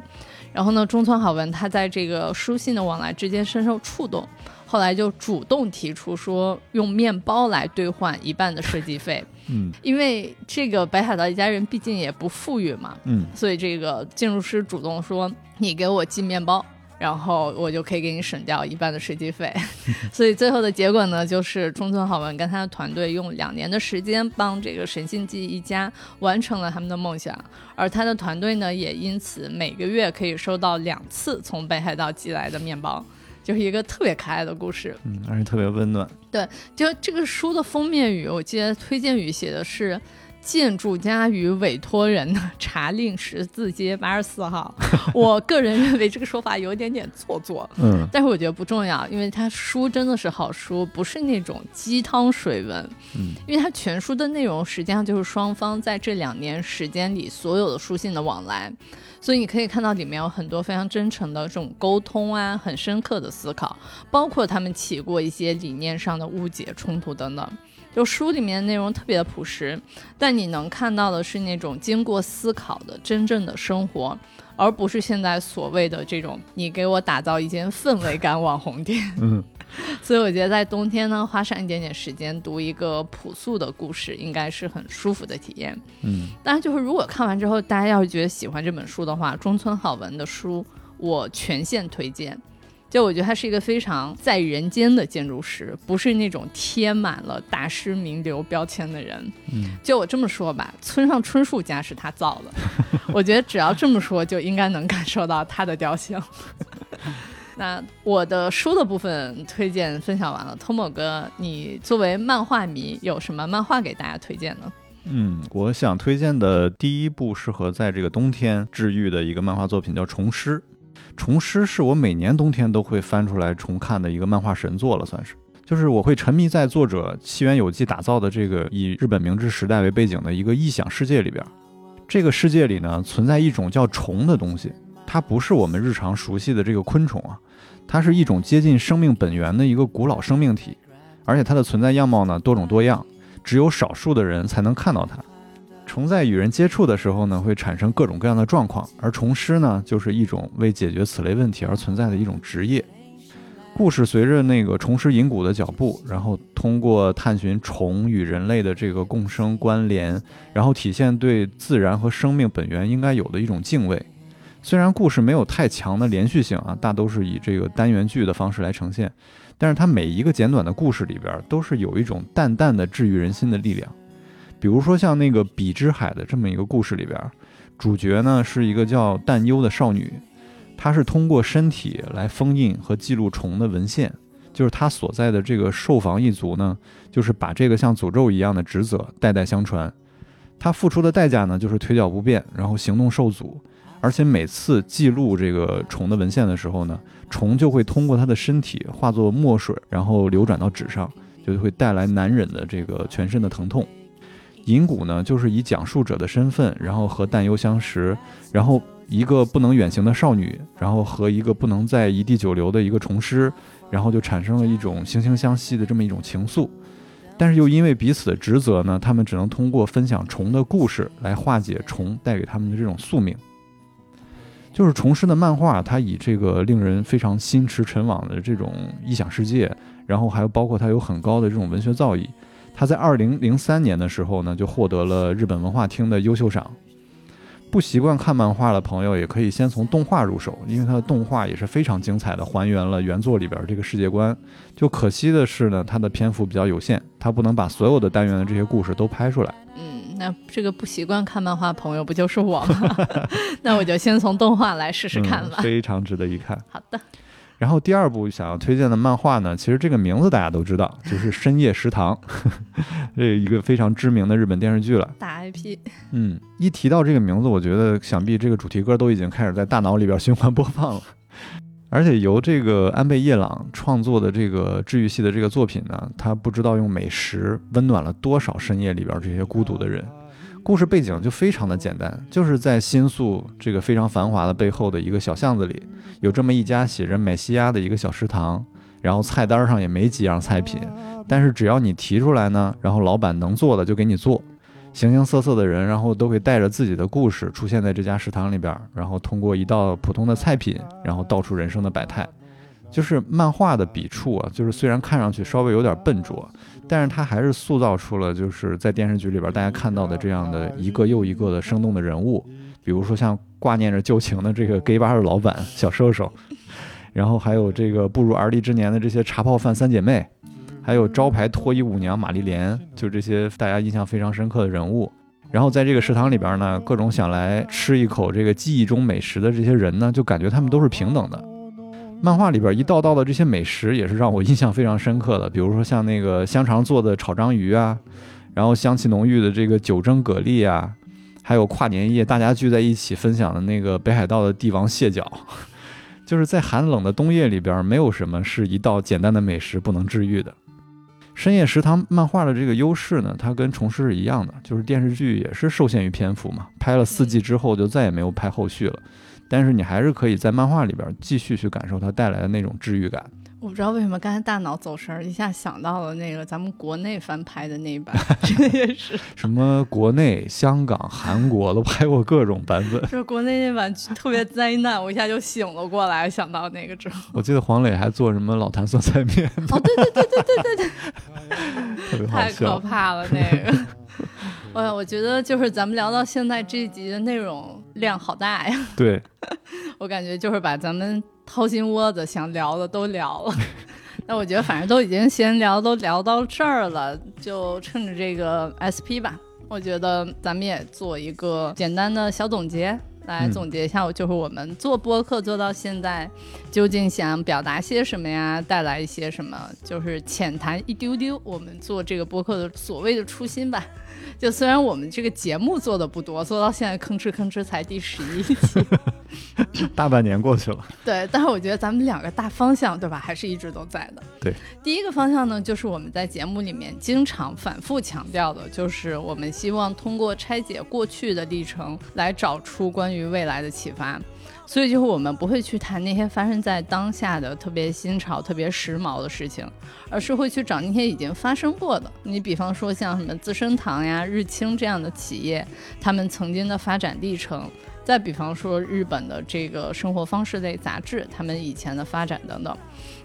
然后呢，中村好文他在这个书信的往来之间深受触动，后来就主动提出说用面包来兑换一半的设计费。嗯，因为这个北海道一家人毕竟也不富裕嘛，嗯，所以这个建筑师主动说：“你给我寄面包，然后我就可以给你省掉一半的设计费。”所以最后的结果呢，就是中村好文跟他的团队用两年的时间帮这个神信记一家完成了他们的梦想，而他的团队呢，也因此每个月可以收到两次从北海道寄来的面包。就是一个特别可爱的故事，嗯，而且特别温暖。对，就这个书的封面语，我记得推荐语写的是“建筑家与委托人查令十字街八十四号”。我个人认为这个说法有一点点做作，嗯，但是我觉得不重要，因为它书真的是好书，不是那种鸡汤水文。嗯，因为它全书的内容实际上就是双方在这两年时间里所有的书信的往来。所以你可以看到里面有很多非常真诚的这种沟通啊，很深刻的思考，包括他们起过一些理念上的误解冲突等等。就书里面内容特别的朴实，但你能看到的是那种经过思考的真正的生活。而不是现在所谓的这种，你给我打造一间氛围感网红店。嗯，所以我觉得在冬天呢，花上一点点时间读一个朴素的故事，应该是很舒服的体验。嗯，当然就是如果看完之后，大家要是觉得喜欢这本书的话，中村好文的书我全线推荐。就我觉得他是一个非常在人间的建筑师，不是那种贴满了大师名流标签的人。嗯，就我这么说吧，村上春树家是他造的，我觉得只要这么说，就应该能感受到他的雕像。那我的书的部分推荐分享完了，Tomo 哥，你作为漫画迷，有什么漫画给大家推荐呢？嗯，我想推荐的第一部适合在这个冬天治愈的一个漫画作品叫《虫师》。《虫师》是我每年冬天都会翻出来重看的一个漫画神作了，算是。就是我会沉迷在作者西园有纪打造的这个以日本明治时代为背景的一个异想世界里边。这个世界里呢，存在一种叫虫的东西，它不是我们日常熟悉的这个昆虫啊，它是一种接近生命本源的一个古老生命体，而且它的存在样貌呢多种多样，只有少数的人才能看到它。虫在与人接触的时候呢，会产生各种各样的状况，而虫师呢，就是一种为解决此类问题而存在的一种职业。故事随着那个虫师银谷的脚步，然后通过探寻虫与人类的这个共生关联，然后体现对自然和生命本源应该有的一种敬畏。虽然故事没有太强的连续性啊，大都是以这个单元剧的方式来呈现，但是它每一个简短的故事里边都是有一种淡淡的治愈人心的力量。比如说像那个比之海的这么一个故事里边，主角呢是一个叫淡幽的少女，她是通过身体来封印和记录虫的文献，就是她所在的这个兽房一族呢，就是把这个像诅咒一样的职责代代相传。她付出的代价呢，就是腿脚不便，然后行动受阻。而且每次记录这个虫的文献的时候呢，虫就会通过她的身体化作墨水，然后流转到纸上，就会带来难忍的这个全身的疼痛。银谷呢，就是以讲述者的身份，然后和淡幽相识，然后一个不能远行的少女，然后和一个不能在一地久留的一个虫师，然后就产生了一种惺惺相惜的这么一种情愫。但是又因为彼此的职责呢，他们只能通过分享虫的故事来化解虫带给他们的这种宿命。就是虫师的漫画，它以这个令人非常心驰神往的这种异想世界，然后还有包括它有很高的这种文学造诣。他在二零零三年的时候呢，就获得了日本文化厅的优秀赏。不习惯看漫画的朋友，也可以先从动画入手，因为它的动画也是非常精彩的，还原了原作里边这个世界观。就可惜的是呢，它的篇幅比较有限，它不能把所有的单元的这些故事都拍出来。嗯，那这个不习惯看漫画朋友不就是我吗？那我就先从动画来试试看吧。非常值得一看。好的。然后第二部想要推荐的漫画呢，其实这个名字大家都知道，就是《深夜食堂》，这一个非常知名的日本电视剧了。大 IP。嗯，一提到这个名字，我觉得想必这个主题歌都已经开始在大脑里边循环播放了。而且由这个安倍夜朗创作的这个治愈系的这个作品呢，他不知道用美食温暖了多少深夜里边这些孤独的人。故事背景就非常的简单，就是在新宿这个非常繁华的背后的一个小巷子里，有这么一家写着美西鸭的一个小食堂，然后菜单上也没几样菜品，但是只要你提出来呢，然后老板能做的就给你做，形形色色的人，然后都会带着自己的故事出现在这家食堂里边，然后通过一道普通的菜品，然后道出人生的百态。就是漫画的笔触啊，就是虽然看上去稍微有点笨拙，但是他还是塑造出了就是在电视剧里边大家看到的这样的一个又一个的生动的人物，比如说像挂念着旧情的这个 gay 吧的老板小瘦瘦，然后还有这个步入而立之年的这些茶泡饭三姐妹，还有招牌脱衣舞娘玛丽莲，就这些大家印象非常深刻的人物。然后在这个食堂里边呢，各种想来吃一口这个记忆中美食的这些人呢，就感觉他们都是平等的。漫画里边一道道的这些美食也是让我印象非常深刻的，比如说像那个香肠做的炒章鱼啊，然后香气浓郁的这个酒蒸蛤蜊啊，还有跨年夜大家聚在一起分享的那个北海道的帝王蟹脚，就是在寒冷的冬夜里边，没有什么是一道简单的美食不能治愈的。深夜食堂漫画的这个优势呢，它跟虫师是一样的，就是电视剧也是受限于篇幅嘛，拍了四季之后就再也没有拍后续了。但是你还是可以在漫画里边继续去感受它带来的那种治愈感。我不知道为什么刚才大脑走神儿，一下想到了那个咱们国内翻拍的那一版，这也是什么国内、香港、韩国都拍过各种版本。就是国内那版特别灾难，我一下就醒了过来，想到那个之后。我记得黄磊还做什么老坛酸菜面。哦，对对对对对对对，特别太可怕了那个。哎呀，我觉得就是咱们聊到现在这一集的内容量好大呀。对，我感觉就是把咱们掏心窝子想聊的都聊了。那我觉得反正都已经闲聊都聊到这儿了，就趁着这个 SP 吧，我觉得咱们也做一个简单的小总结，来总结一下，就是我们做播客做到现在，究竟想表达些什么呀？带来一些什么？就是浅谈一丢丢我们做这个播客的所谓的初心吧。就虽然我们这个节目做的不多，做到现在吭哧吭哧才第十一期 大半年过去了。对，但是我觉得咱们两个大方向，对吧，还是一直都在的。对，第一个方向呢，就是我们在节目里面经常反复强调的，就是我们希望通过拆解过去的历程，来找出关于未来的启发。所以就是我们不会去谈那些发生在当下的特别新潮、特别时髦的事情，而是会去找那些已经发生过的。你比方说像什么资生堂呀、日清这样的企业，他们曾经的发展历程；再比方说日本的这个生活方式类杂志，他们以前的发展等等。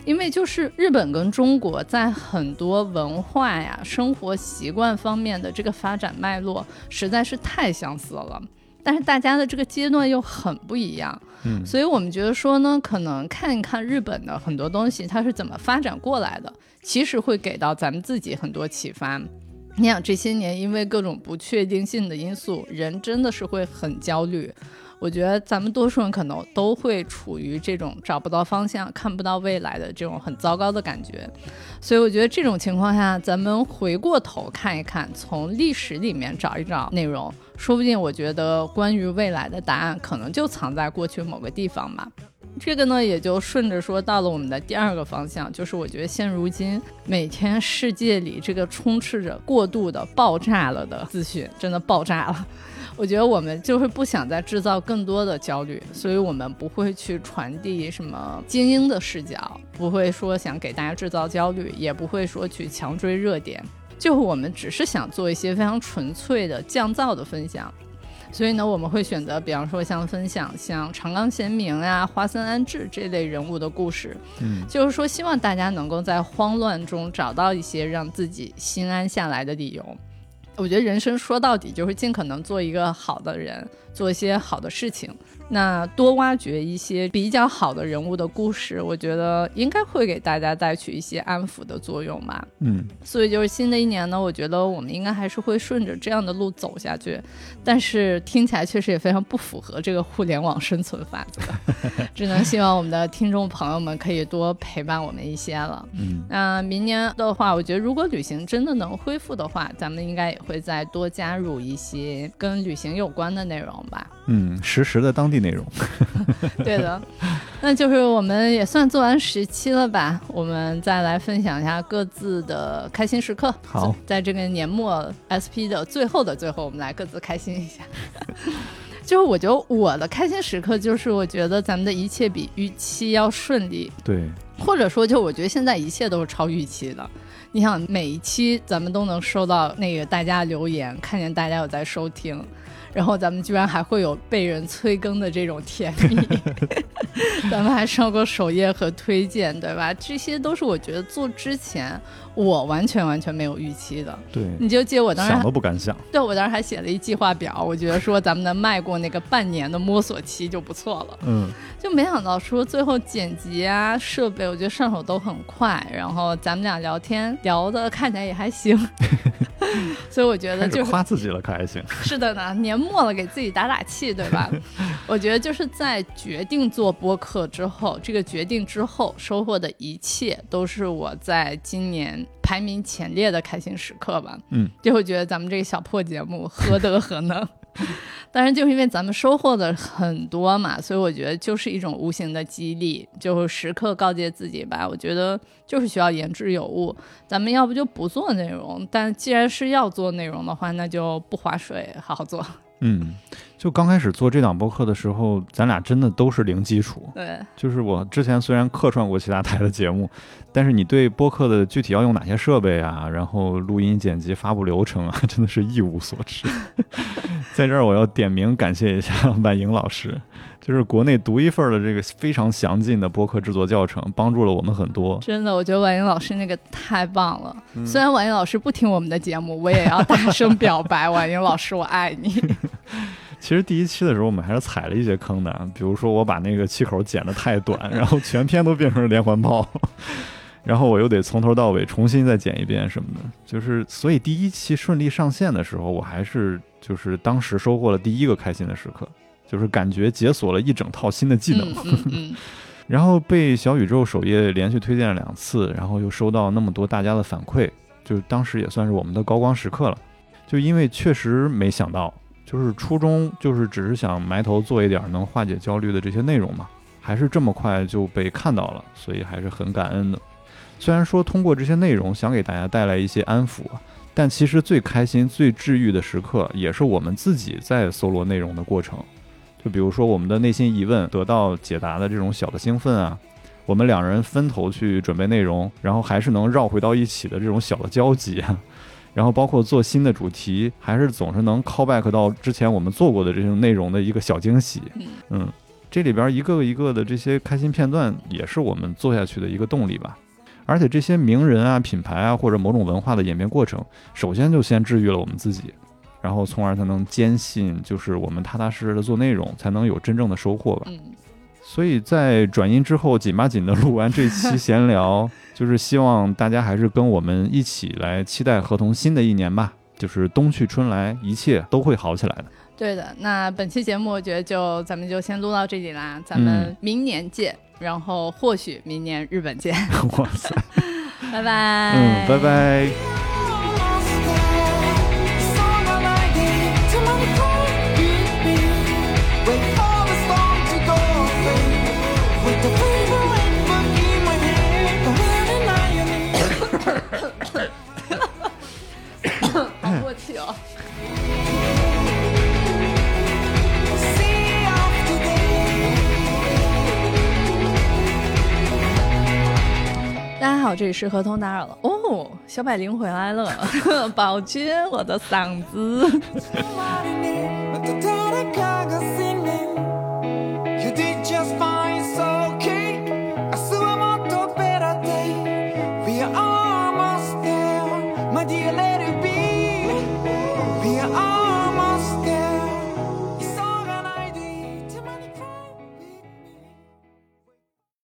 因为就是日本跟中国在很多文化呀、生活习惯方面的这个发展脉络实在是太相似了。但是大家的这个阶段又很不一样，嗯，所以我们觉得说呢，可能看一看日本的很多东西，它是怎么发展过来的，其实会给到咱们自己很多启发。你想这些年因为各种不确定性的因素，人真的是会很焦虑。我觉得咱们多数人可能都会处于这种找不到方向、看不到未来的这种很糟糕的感觉，所以我觉得这种情况下，咱们回过头看一看，从历史里面找一找内容，说不定我觉得关于未来的答案可能就藏在过去某个地方吧。这个呢，也就顺着说到了我们的第二个方向，就是我觉得现如今每天世界里这个充斥着过度的爆炸了的资讯，真的爆炸了。我觉得我们就是不想再制造更多的焦虑，所以我们不会去传递什么精英的视角，不会说想给大家制造焦虑，也不会说去强追热点，就我们只是想做一些非常纯粹的降噪的分享。所以呢，我们会选择，比方说像分享像长冈贤明啊、花森安治这类人物的故事，嗯，就是说希望大家能够在慌乱中找到一些让自己心安下来的理由。我觉得人生说到底就是尽可能做一个好的人，做一些好的事情。那多挖掘一些比较好的人物的故事，我觉得应该会给大家带去一些安抚的作用吧。嗯，所以就是新的一年呢，我觉得我们应该还是会顺着这样的路走下去。但是听起来确实也非常不符合这个互联网生存法则，只能希望我们的听众朋友们可以多陪伴我们一些了。嗯，那明年的话，我觉得如果旅行真的能恢复的话，咱们应该也会再多加入一些跟旅行有关的内容吧。嗯，实时的当地内容。对的，那就是我们也算做完十期了吧？我们再来分享一下各自的开心时刻。好，在这个年末 SP 的最后的最后，我们来各自开心一下。就是我觉得我的开心时刻，就是我觉得咱们的一切比预期要顺利。对，或者说，就我觉得现在一切都是超预期的。你想，每一期咱们都能收到那个大家留言，看见大家有在收听。然后咱们居然还会有被人催更的这种甜蜜，咱们还上过首页和推荐，对吧？这些都是我觉得做之前我完全完全没有预期的。对，你就记得我当时想都不敢想。对，我当时还写了一计划表，我觉得说咱们能迈过那个半年的摸索期就不错了。嗯，就没想到说最后剪辑啊、设备，我觉得上手都很快，然后咱们俩聊天聊的看起来也还行。所以我觉得就是夸自己了，可还行？是的呢，年末了，给自己打打气，对吧？我觉得就是在决定做播客之后，这个决定之后收获的一切，都是我在今年排名前列的开心时刻吧。嗯，就会觉得咱们这个小破节目何德何能？当然，就是因为咱们收获的很多嘛，所以我觉得就是一种无形的激励，就时刻告诫自己吧。我觉得就是需要言之有物，咱们要不就不做内容，但既然是要做内容的话，那就不划水，好好做。嗯，就刚开始做这档播客的时候，咱俩真的都是零基础。对，就是我之前虽然客串过其他台的节目，但是你对播客的具体要用哪些设备啊，然后录音、剪辑、发布流程啊，真的是一无所知。在这儿我要点名感谢一下婉莹老师，就是国内独一份的这个非常详尽的播客制作教程，帮助了我们很多。真的，我觉得婉莹老师那个太棒了。虽然婉莹老师不听我们的节目，我也要大声表白，婉莹老师，我爱你。其实第一期的时候，我们还是踩了一些坑的，比如说我把那个气口剪得太短，然后全篇都变成了连环炮，然后我又得从头到尾重新再剪一遍什么的。就是所以第一期顺利上线的时候，我还是就是当时收获了第一个开心的时刻，就是感觉解锁了一整套新的技能。嗯嗯嗯 然后被小宇宙首页连续推荐了两次，然后又收到那么多大家的反馈，就当时也算是我们的高光时刻了。就因为确实没想到，就是初衷就是只是想埋头做一点能化解焦虑的这些内容嘛，还是这么快就被看到了，所以还是很感恩的。虽然说通过这些内容想给大家带来一些安抚，但其实最开心、最治愈的时刻，也是我们自己在搜罗内容的过程。就比如说我们的内心疑问得到解答的这种小的兴奋啊，我们两人分头去准备内容，然后还是能绕回到一起的这种小的交集。然后包括做新的主题，还是总是能 call back 到之前我们做过的这种内容的一个小惊喜。嗯，这里边一个一个的这些开心片段，也是我们做下去的一个动力吧。而且这些名人啊、品牌啊，或者某种文化的演变过程，首先就先治愈了我们自己，然后从而才能坚信，就是我们踏踏实实的做内容，才能有真正的收获吧。嗯，所以在转音之后，紧巴紧的录完这期 闲聊。就是希望大家还是跟我们一起来期待合同新的一年吧。就是冬去春来，一切都会好起来的。对的，那本期节目我觉得就咱们就先录到这里啦，咱们明年见，然后或许明年日本见。哇塞，拜拜。嗯，拜拜。大家好，这里是合同打扰了哦，小百灵回来了，宝君我的嗓子。